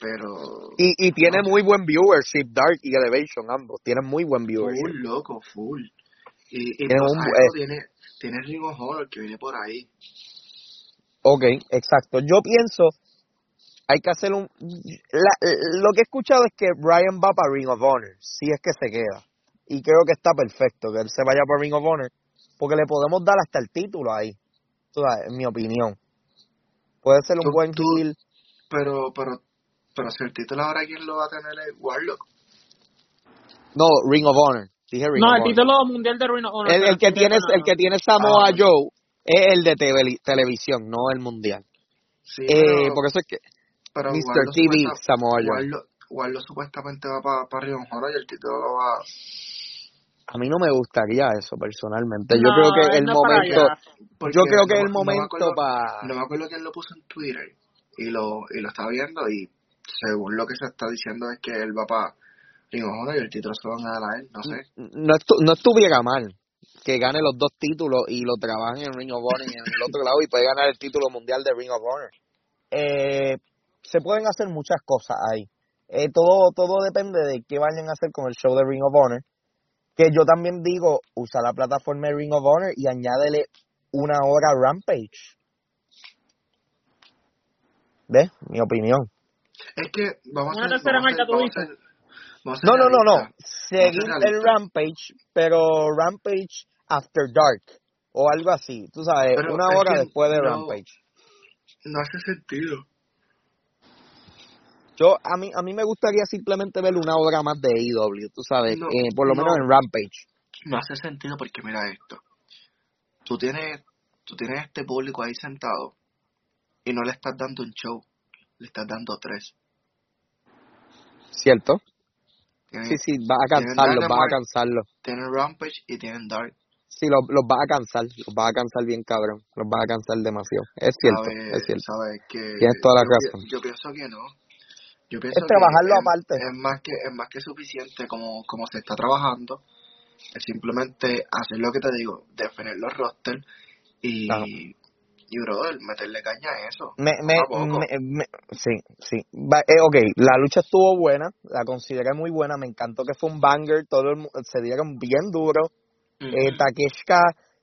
Pero Y, y tiene No. muy buen viewership, Dark y Elevation, ambos. Tienen muy buen full, viewership. loco, full. Y, y Tiene pues un- eh. eso tiene, tiene Ring of Honor que viene por ahí. Ok, exacto. Yo pienso, hay que hacer un... la- lo que he escuchado es que Brian va para Ring of Honor, si es que se queda. Y creo que está perfecto que él se vaya para Ring of Honor, porque le podemos dar hasta el título ahí, en mi opinión. Puede ser un Tú- buen tú- heel. Pero, pero, pero si el título ahora quién lo va a tener es Warlock. No, Ring of Honor. Dije Ring No, of el Honor. título mundial de Rhino Honor. El, el que tiene, el que tiene Samoa Ah. Joe es el de tele- televisión, no el mundial. Sí, Eh, pero, por eso es que pero Mr. Warlock TV, Samoa Joe. Warlock, Warlock supuestamente va para Ring of Honor y el título lo va A mí no me gustaría eso personalmente. Yo creo que el no para momento, porque yo creo que no el me- no me momento acuerdo- para... No me acuerdo quién lo puso en Twitter y lo, y lo estaba viendo y según lo que se está diciendo es que él va para Ring of Honor y el título se lo van a dar a él, no sé. no, estu- no estuviera mal que gane los dos títulos y lo trabajen en Ring of Honor y en el otro lado y puede ganar el título mundial de Ring of Honor. Eh, se pueden hacer muchas cosas ahí. Eh, todo, todo depende de qué vayan a hacer con el show de Ring of Honor. Que yo también digo, usa la plataforma de Ring of Honor y añádele una hora Rampage. ¿Ves? Mi opinión. Es que vamos Una a hacer, tercera marca, No, no, no, no. ser el. Rampage, pero Rampage After Dark. O algo así. Tú sabes, Pero una hora después de no- Rampage. No hace sentido. Yo, a mí, a mí me gustaría simplemente ver una hora más de AEW, tú sabes, No, eh, por lo menos no. en Rampage. No hace sentido porque mira esto. Tú tienes, tú tienes este público ahí sentado y no le estás dando un show, le estás dando tres. ¿Cierto? Tienen, Sí, sí, vas a cansarlos, vas a cansarlos. tienen Rampage y tienen Dark. Sí, los, los vas a cansar, los vas a cansar bien cabrón, los vas a cansar demasiado. Es cierto, es cierto. ¿Sabes? Que Tienes toda la yo, razón. yo pienso que no. Yo pienso Es trabajarlo que aparte. Es, es más que es más que suficiente como, como se está trabajando. Es simplemente hacer lo que te digo, definir los rosters y, Ajá. Y brother, meterle caña a eso. Me, me, a me- me- sí, sí. Eh, ok, la lucha estuvo buena, la consideré muy buena, me encantó que fue un banger, todo el se dieron bien duro. Eh, Ujú. Takeshka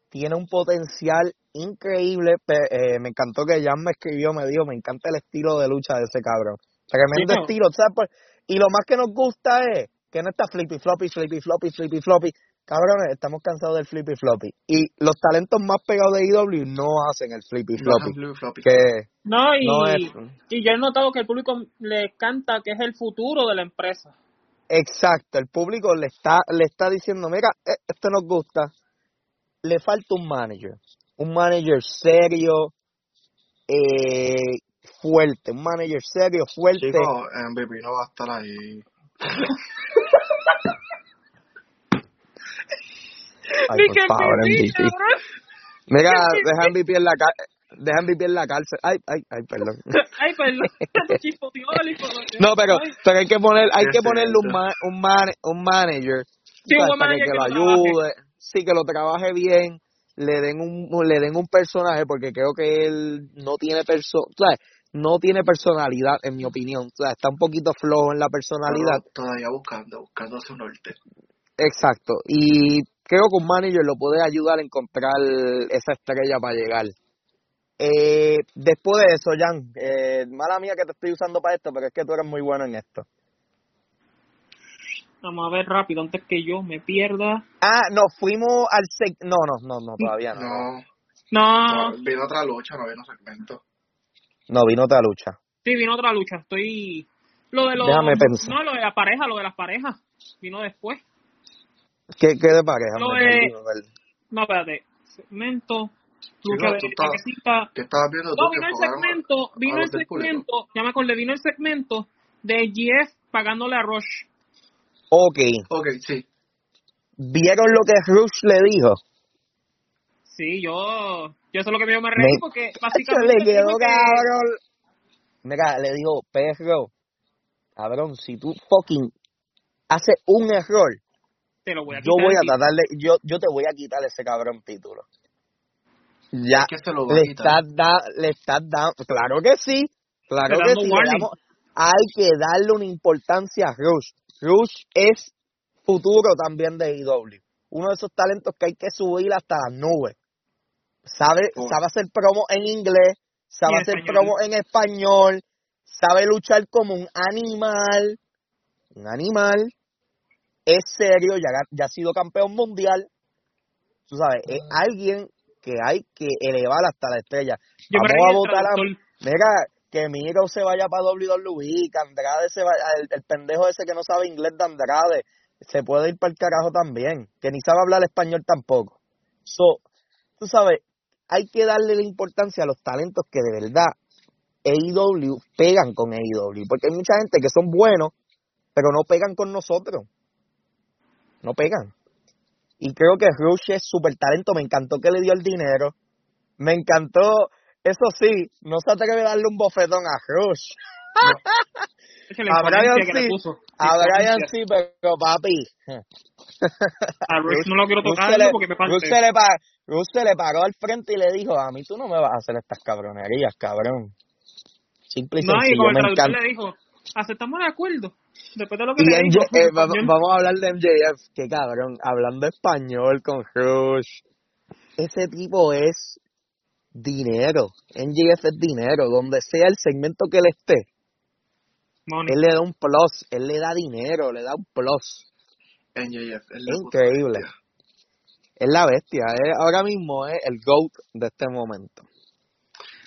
tiene un potencial increíble. eh, me encantó que Jan me escribió, me dijo, me encanta el estilo de lucha de ese cabrón. Tremendo Sí, estilo, ¿sabes? Por- Y lo más que nos gusta es que no está flippy floppy, flippy floppy, flippy floppy. Cabrones, estamos cansados del flippy floppy. Y los talentos más pegados de IW no hacen el flippy No floppy. flip floppy. Que No, y, no es. y yo he notado que el público le canta que es el futuro de la empresa. Exacto, el público le está, le está diciendo, mira, eh, esto nos gusta. Le falta un manager. Un manager serio, eh, fuerte, un manager serio, fuerte. Chico, MVP no va a estar ahí. Ay, por que favor, MVP. Mira, deja MVP en la cárcel. Deja MVP en la cárcel. Ay, ay, ay, perdón. Ay, perdón. No, pero, pero hay que poner, hay ¿Qué que ponerle un, eso? ma- un, man, un manager, Sí, un ¿sabes? buen para manager que, que lo lo trabaje. ayude, sí, que lo trabaje bien, le den un, le den un personaje, porque creo que él no tiene perso, ¿sabes? No tiene personalidad, en mi opinión, o sea, está un poquito flojo en la personalidad, Pero todavía buscando, buscando su norte. exacto, y creo que un manager lo puede ayudar a encontrar esa estrella para llegar. Eh, después de eso, Jan, eh, mala mía que te estoy usando para esto, pero es que tú eres muy bueno en esto. Vamos a ver rápido antes que yo me pierda. Ah, nos fuimos al seg... No, no, no, no, todavía no. No, No, no, vino otra lucha, no vino segmento. No, vino otra lucha. sí, vino otra lucha. Estoy. Lo de los. Déjame pensar. No, lo de la pareja, lo de las parejas. Vino después. ¿Qué, qué de pareja? Me perdí. No, espérate. Segmento. Lucha no, de tú estás- paquecita. ¿Qué estabas viendo? No, que vino el enfocaron a- segmento. Vino a el del público? segmento. Ya me acordé, vino el segmento de GF pagándole a Rush. Ok, Ok, sí. ¿vieron lo que Rush le dijo? Sí, yo. Yo eso es lo que me, me reí Me- porque básicamente. le quedó dijo que- cabrón. Mira, le dijo, perro, cabrón, si tú fucking haces un error, Te lo voy a yo voy a tratar de, yo, yo te voy a quitar ese cabrón título. Ya, Es que se lo va a le quitar. estás, da, le estás dando, claro que sí, claro que sí, damos- hay que darle una importancia a Rush. Rush es futuro también de IW. Uno de esos talentos que hay que subir hasta las nubes. Sabe, Oh. sabe hacer promo en inglés, sabe en hacer español. promo en español, sabe luchar como un animal, un animal, es serio, ya, ha- ya ha sido campeón mundial. Tú sabes, es alguien que hay que elevar hasta la estrella. Yo Vamos a votar a. Mira, que Miro se vaya para WWE, que Andrade se vaya, el, el pendejo ese que no sabe inglés de Andrade, se puede ir para el carajo también, que ni sabe hablar español tampoco. So, tú sabes, hay que darle la importancia a los talentos que de verdad AEW pegan con AEW, porque hay mucha gente que son buenos, pero no pegan con nosotros. No pegan. Y creo que Rush es súper talento, me encantó que le dio el dinero, me encantó, eso sí, no se atreve a darle un bofetón a Rush. La A Brian sí, puso. A Brian sí, pero papi. A Rush no lo quiero tocar le- porque me Rush parte. se, le pa- Rush se le paró al frente y le dijo, a mí tú no me vas a hacer estas cabronerías, cabrón. Simple y No, y sencillo, como el me traductor encanta. le dijo, aceptamos de acuerdo. Después de lo que Y le MJ dijo. eh, va- vamos a hablar de MJF, que cabrón, hablando español con Rush. Ese tipo es dinero. MJF es dinero. Donde sea el segmento que él esté, Money. él le da un plus, él le da dinero, le da un plus. NJF. Es increíble. Es la bestia, es- ahora mismo es el GOAT de este momento.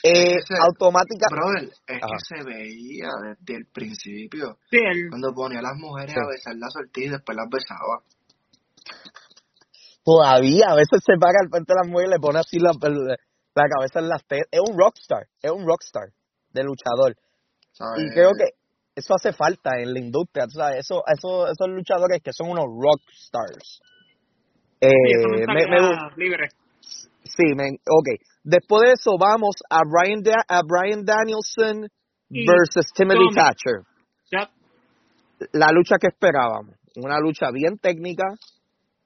Eh, Ese- automática. Brother, es Ajá. que se veía desde el principio. Sí. Cuando ponía a las mujeres Sí. a besar la sortilla y después las besaba. Todavía a veces se para al frente de las mujeres y le pone así la, la cabeza en las tetas. Es un rockstar, es un rockstar de luchador. Y creo que eso hace falta en la industria, tú sabes, eso, eso, esos luchadores que son unos rockstars. Eh, me, me libre. Sí, me, ok. Después de eso vamos a Brian, Da- a Brian Danielson Y versus Timothy Tommy. Thatcher. Ya. La lucha que esperábamos. Una lucha bien técnica,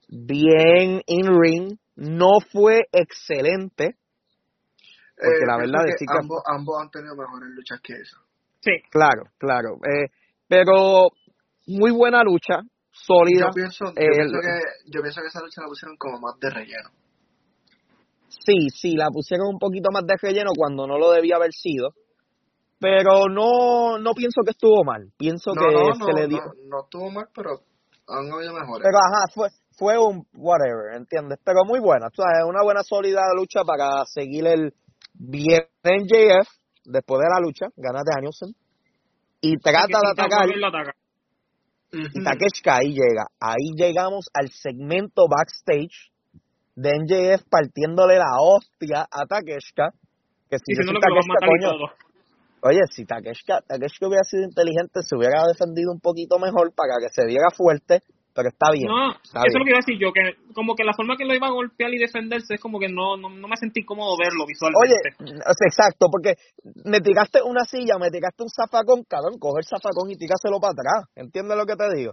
bien in-ring. No fue excelente, porque Eh, la verdad que decir que ambos, ambos han tenido mejores luchas que esa. Sí. Claro, claro. Eh, pero muy buena lucha, sólida. Yo pienso, yo, Eh, pienso que, yo pienso que esa lucha la pusieron como más de relleno. Sí, sí, la pusieron un poquito más de relleno cuando no lo debía haber sido. Pero no, no pienso que estuvo mal. Pienso No, que no, se no, le dio. no, no estuvo mal, pero han habido mejores. Pero ajá, fue, fue un whatever, ¿entiendes? Pero muy buena, tú sabes, una buena sólida lucha para seguir el bien en JF después de la lucha, gana Danielson. Y trata de atacar. Y Takeshka ahí llega. Ahí llegamos al segmento backstage de NJF partiéndole la hostia a Takeshka. Que si a Takeshka, coño. Oye, si Takeshka, Takeshka hubiera sido inteligente, se hubiera defendido un poquito mejor para que se viera fuerte, pero está bien. No, está eso es lo que iba a decir yo, que como que la forma que lo iba a golpear y defenderse es como que no, no, no me sentí cómodo verlo Oye, visualmente. o sea, exacto, porque me tiraste una silla, me tiraste un zafacón, cabrón, coge el zafacón y tíraselo para atrás. ¿Entiendes lo que te digo?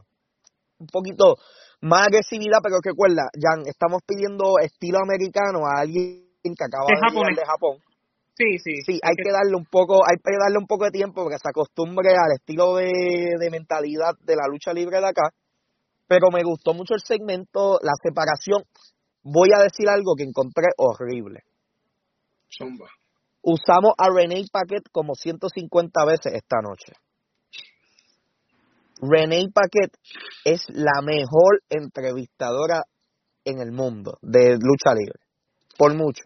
Un poquito más agresividad, pero que recuerda, Jan, estamos pidiendo estilo americano a alguien que acaba De llegar de Japón. Sí, sí. Sí, hay que darle un poco, hay que darle un poco de tiempo para que se acostumbre al estilo de, de mentalidad de la lucha libre de acá. Pero me gustó mucho el segmento, la separación. Voy a decir algo que encontré horrible. Zumba. Usamos a Renee Paquette como 150 veces esta noche. Renee Paquette es la mejor entrevistadora en el mundo de lucha libre, por mucho.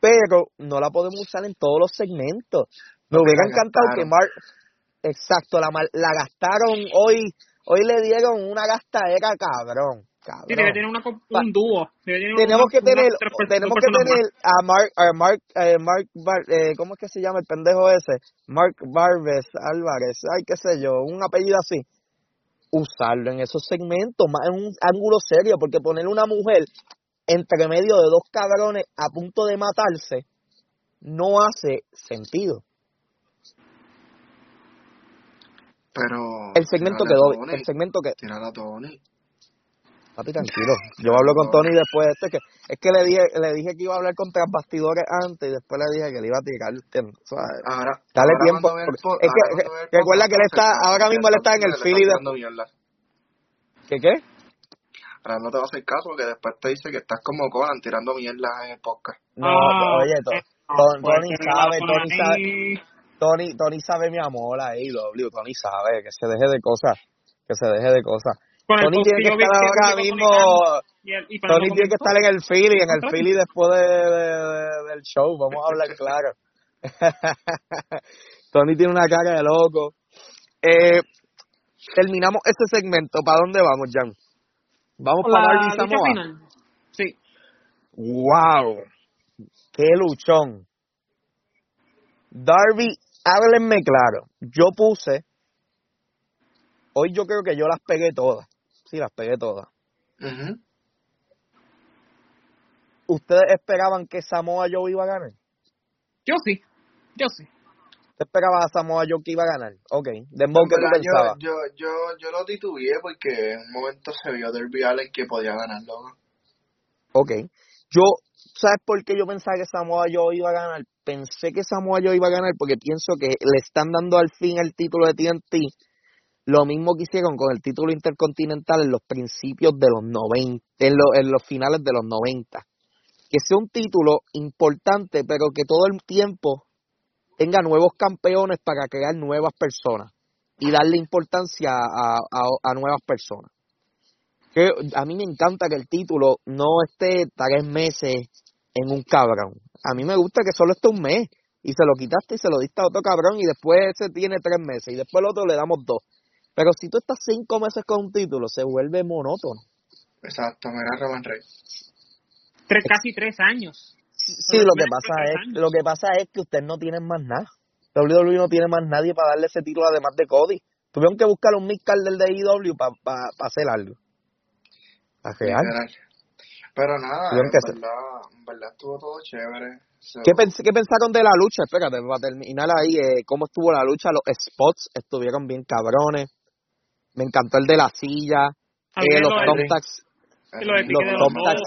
Pero no la podemos usar en todos los segmentos. Me hubiera encantado que. Mark, exacto, la, la gastaron hoy, hoy le dieron una gastadera cabrón, cabrón. Sí, debe tener una, un dúo. Tenemos una- que tener tenemos que tener a Mark a Mark eh, Mark Bar- eh, cómo es que se llama el pendejo ese Mark Barbes Álvarez ay qué sé yo un apellido así usarlo en esos segmentos más en un ángulo serio porque poner una mujer entre medio de dos cabrones a punto de matarse no hace sentido Pero. el segmento quedó Tony, el segmento que Tírale a Tony. Papi, tranquilo. Yo hablo con Tony después de esto. Es que, es que le dije le dije que iba a hablar con bastidores antes y después le dije que le iba a tirar. ¿entiendes? O sea, Ahora. Dale ahora tiempo. cuando vea el porque- po- Es que, el recuerda que él está, ahora mismo él está en el Philly de... ¿Qué qué? Ahora no te va a hacer caso porque después te dice que estás como Conan tirando mierda en el podcast. No, Ah, oye, to- pues, Tony que sabe, Tony sabe, ahí. Tony, Tony sabe mi amor a AEW, Tony sabe, que se deje de cosas, que se deje de cosas. Con Tony tiene que estar ahora mismo, y el- y Tony tiene que estar en el Philly, en el. Philly después de, de- de- del show, vamos a hablar claro. Tony tiene una cara de loco. Eh, terminamos este segmento, ¿para dónde vamos, Jan? Vamos para La Darby Samoa. final. Sí. ¡Wow! ¡Qué luchón! Darby, háblenme claro. Yo puse. Hoy yo creo que yo las pegué todas. Sí, las pegué todas. Ujú. ¿Ustedes esperaban que Samoa Joe iba a ganar? Yo sí. Yo sí. ¿Usted esperaba a Samoa Joe que iba a ganar? Ok. Dembow, ¿qué tú pensabas? yo, yo, yo, yo lo titubeé porque en un momento se vio Derby Allen que podía ganarlo. ¿no? Ok. Yo, ¿sabes por qué yo pensaba que Samoa Joe iba a ganar? Pensé que Samoa Joe iba a ganar porque pienso que le están dando al fin el título de TNT. Lo mismo que hicieron con el título intercontinental en los principios de los 90, en, lo- en los finales de los 90. Que sea un título importante, pero que todo el tiempo tenga nuevos campeones para crear nuevas personas y darle importancia a, a, a nuevas personas que a mí me encanta que el título no esté tres meses en un cabrón. A mí me gusta que solo esté un mes y se lo quitaste y se lo diste a otro cabrón y después ese tiene tres meses y después el otro le damos dos. Pero si tú estás cinco meses con un título, se vuelve monótono. Exacto, mira Roman Reigns. Tres, casi tres años. Sí, lo que pasa tres es, años. lo que pasa es que ustedes no tienen más nada. WWE no tiene más nadie para darle ese título además de Cody. Tuvieron que buscar un midcard del de IW para hacer algo. ¿Para real? Literal. Pero nada, en hacer. verdad, en verdad estuvo todo chévere. So, ¿Qué, pens- qué pensaron de la lucha? Espérate, para terminar ahí, eh, ¿cómo estuvo la lucha? Los spots estuvieron bien cabrones. Me encantó el de la silla, eh, los thumbtacks, los los thumbtacks.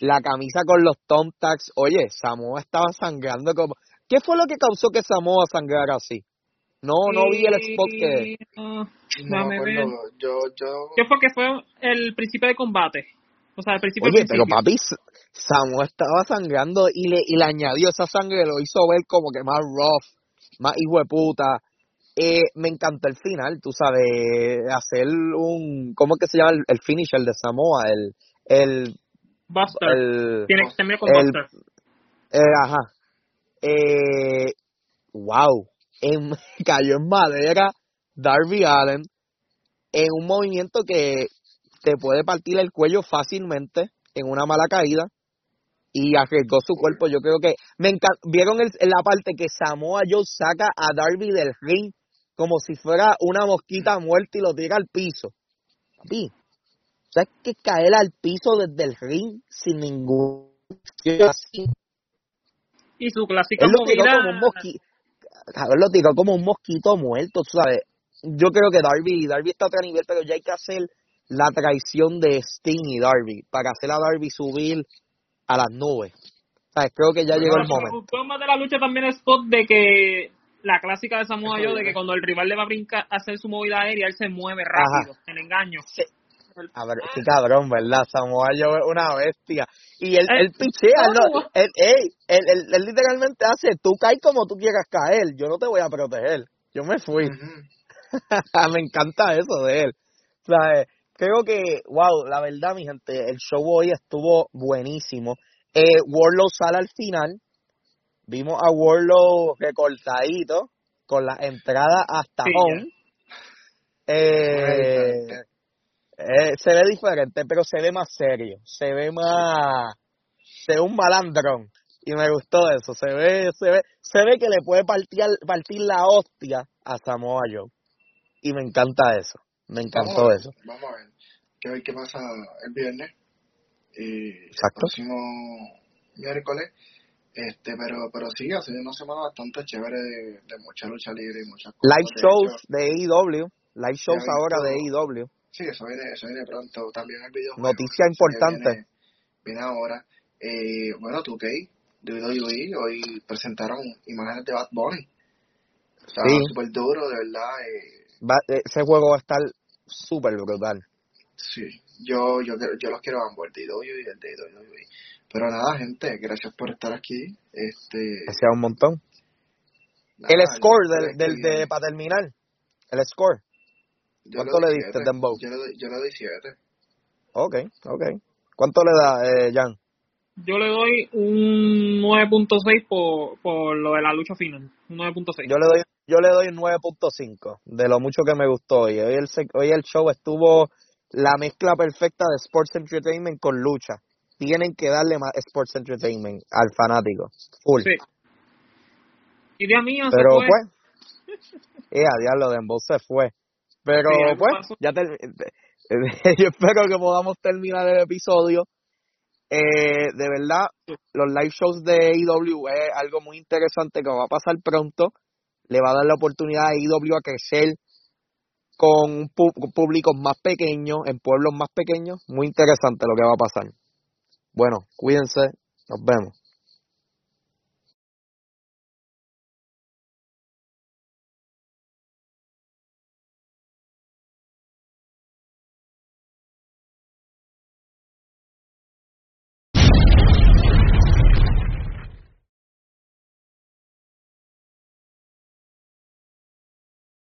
la camisa con los thumbtacks. Oye, Samoa estaba sangrando como... ¿Qué fue lo que causó que Samoa sangrara así? No, no vi el spot que... Ah, No ver. yo, yo, ¿Qué fue que fue el principio de combate? O sea, el principio Oye, del pero principio. papi, S- Samoa estaba sangrando y le, y le añadió esa sangre, lo hizo ver como que más rough, más hijo de puta. Eh, me encantó el final, tú sabes, hacer un, ¿cómo es que se llama el, el finisher de Samoa? El, el, Buster. el, Tiene que terminar con el- Buster. eh, ajá. Eh, wow, en, cayó en madera Darby Allen en un movimiento que te puede partir el cuello fácilmente en una mala caída y arriesgó su cuerpo. Yo creo que me vieron el, la parte que Samoa Joe saca a Darby del ring como si fuera una mosquita muerta y lo tira al piso. Papi, ¿sabes que caer al piso desde el ring sin ningún y su clásica él lo tiró como un mosquito lo tiró como un mosquito muerto sabes yo creo que Darby Darby está a otro nivel pero ya hay que hacer la traición de Sting y Darby para hacer a Darby subir a las nubes. Creo que ya llegó el momento. Me más de la lucha también es spot de que la clásica de Samoa Joe de que cuando el rival le va a brincar a hacer su movida aérea, él se mueve rápido, en engaño. A ver, sí, cabrón, ¿verdad? Samoa Joe es una bestia. Y él, él, pichea, no, él, él, él, literalmente hace, tú caes como tú quieras caer, yo no te voy a proteger. Yo me fui. me encanta eso de él. O sea, creo que, wow, la verdad, mi gente, el show hoy estuvo buenísimo. Eh, Warlow sale al final. Vimos a Warlow recortadito, con la entrada hasta home. Eh, eh, se ve diferente, pero se ve más serio. Se ve más. Se ve un malandrón. Y me gustó eso. Se ve, se ve, se ve que le puede partir, partir la hostia a Samoa Joe. Y me encanta eso. Me encantó eso. Vamos a ver qué, qué pasa el viernes. Y Exacto. el próximo miércoles. Este, pero, pero sí, ha sido una semana bastante chévere de, de mucha lucha libre y muchas cosas. Live shows de AEW. Live shows ahora de AEW. Sí, eso viene, eso viene pronto. También el video. Noticia importante. Viene, ahora. Eh, bueno, 2K, WWE, hoy presentaron imágenes de Bad Bunny. Está sí. súper duro, de verdad. Eh, ese juego va a estar súper brutal. Sí, yo, yo, yo los quiero ambos, el de y el de Pero nada, gente, gracias por estar aquí. Este... Gracias un montón. el score del, del de, para terminar, el score. ¿Cuánto le diste, Dembow? Yo le doy, yo le doy 7. Ok, ok. ¿Cuánto le da, eh, Jan? Yo le doy un 9.6 por, por lo de la lucha final. Un 9.6. Yo le doy yo le doy un 9.5 de lo mucho que me gustó y hoy el, hoy el show estuvo la mezcla perfecta de Sports Entertainment con lucha. Tienen que darle más Sports Entertainment al fanático. Full. Sí. Idea mía Pero se fue. pues, eh, a diablo, de se fue. Pero pues, ya te, yo espero que podamos terminar el episodio. Eh, de verdad, los live shows de IW es algo muy interesante que va a pasar pronto le va a dar la oportunidad a IW a crecer con públicos más pequeños, en pueblos más pequeños. Muy interesante lo que va a pasar. Bueno, cuídense, nos vemos.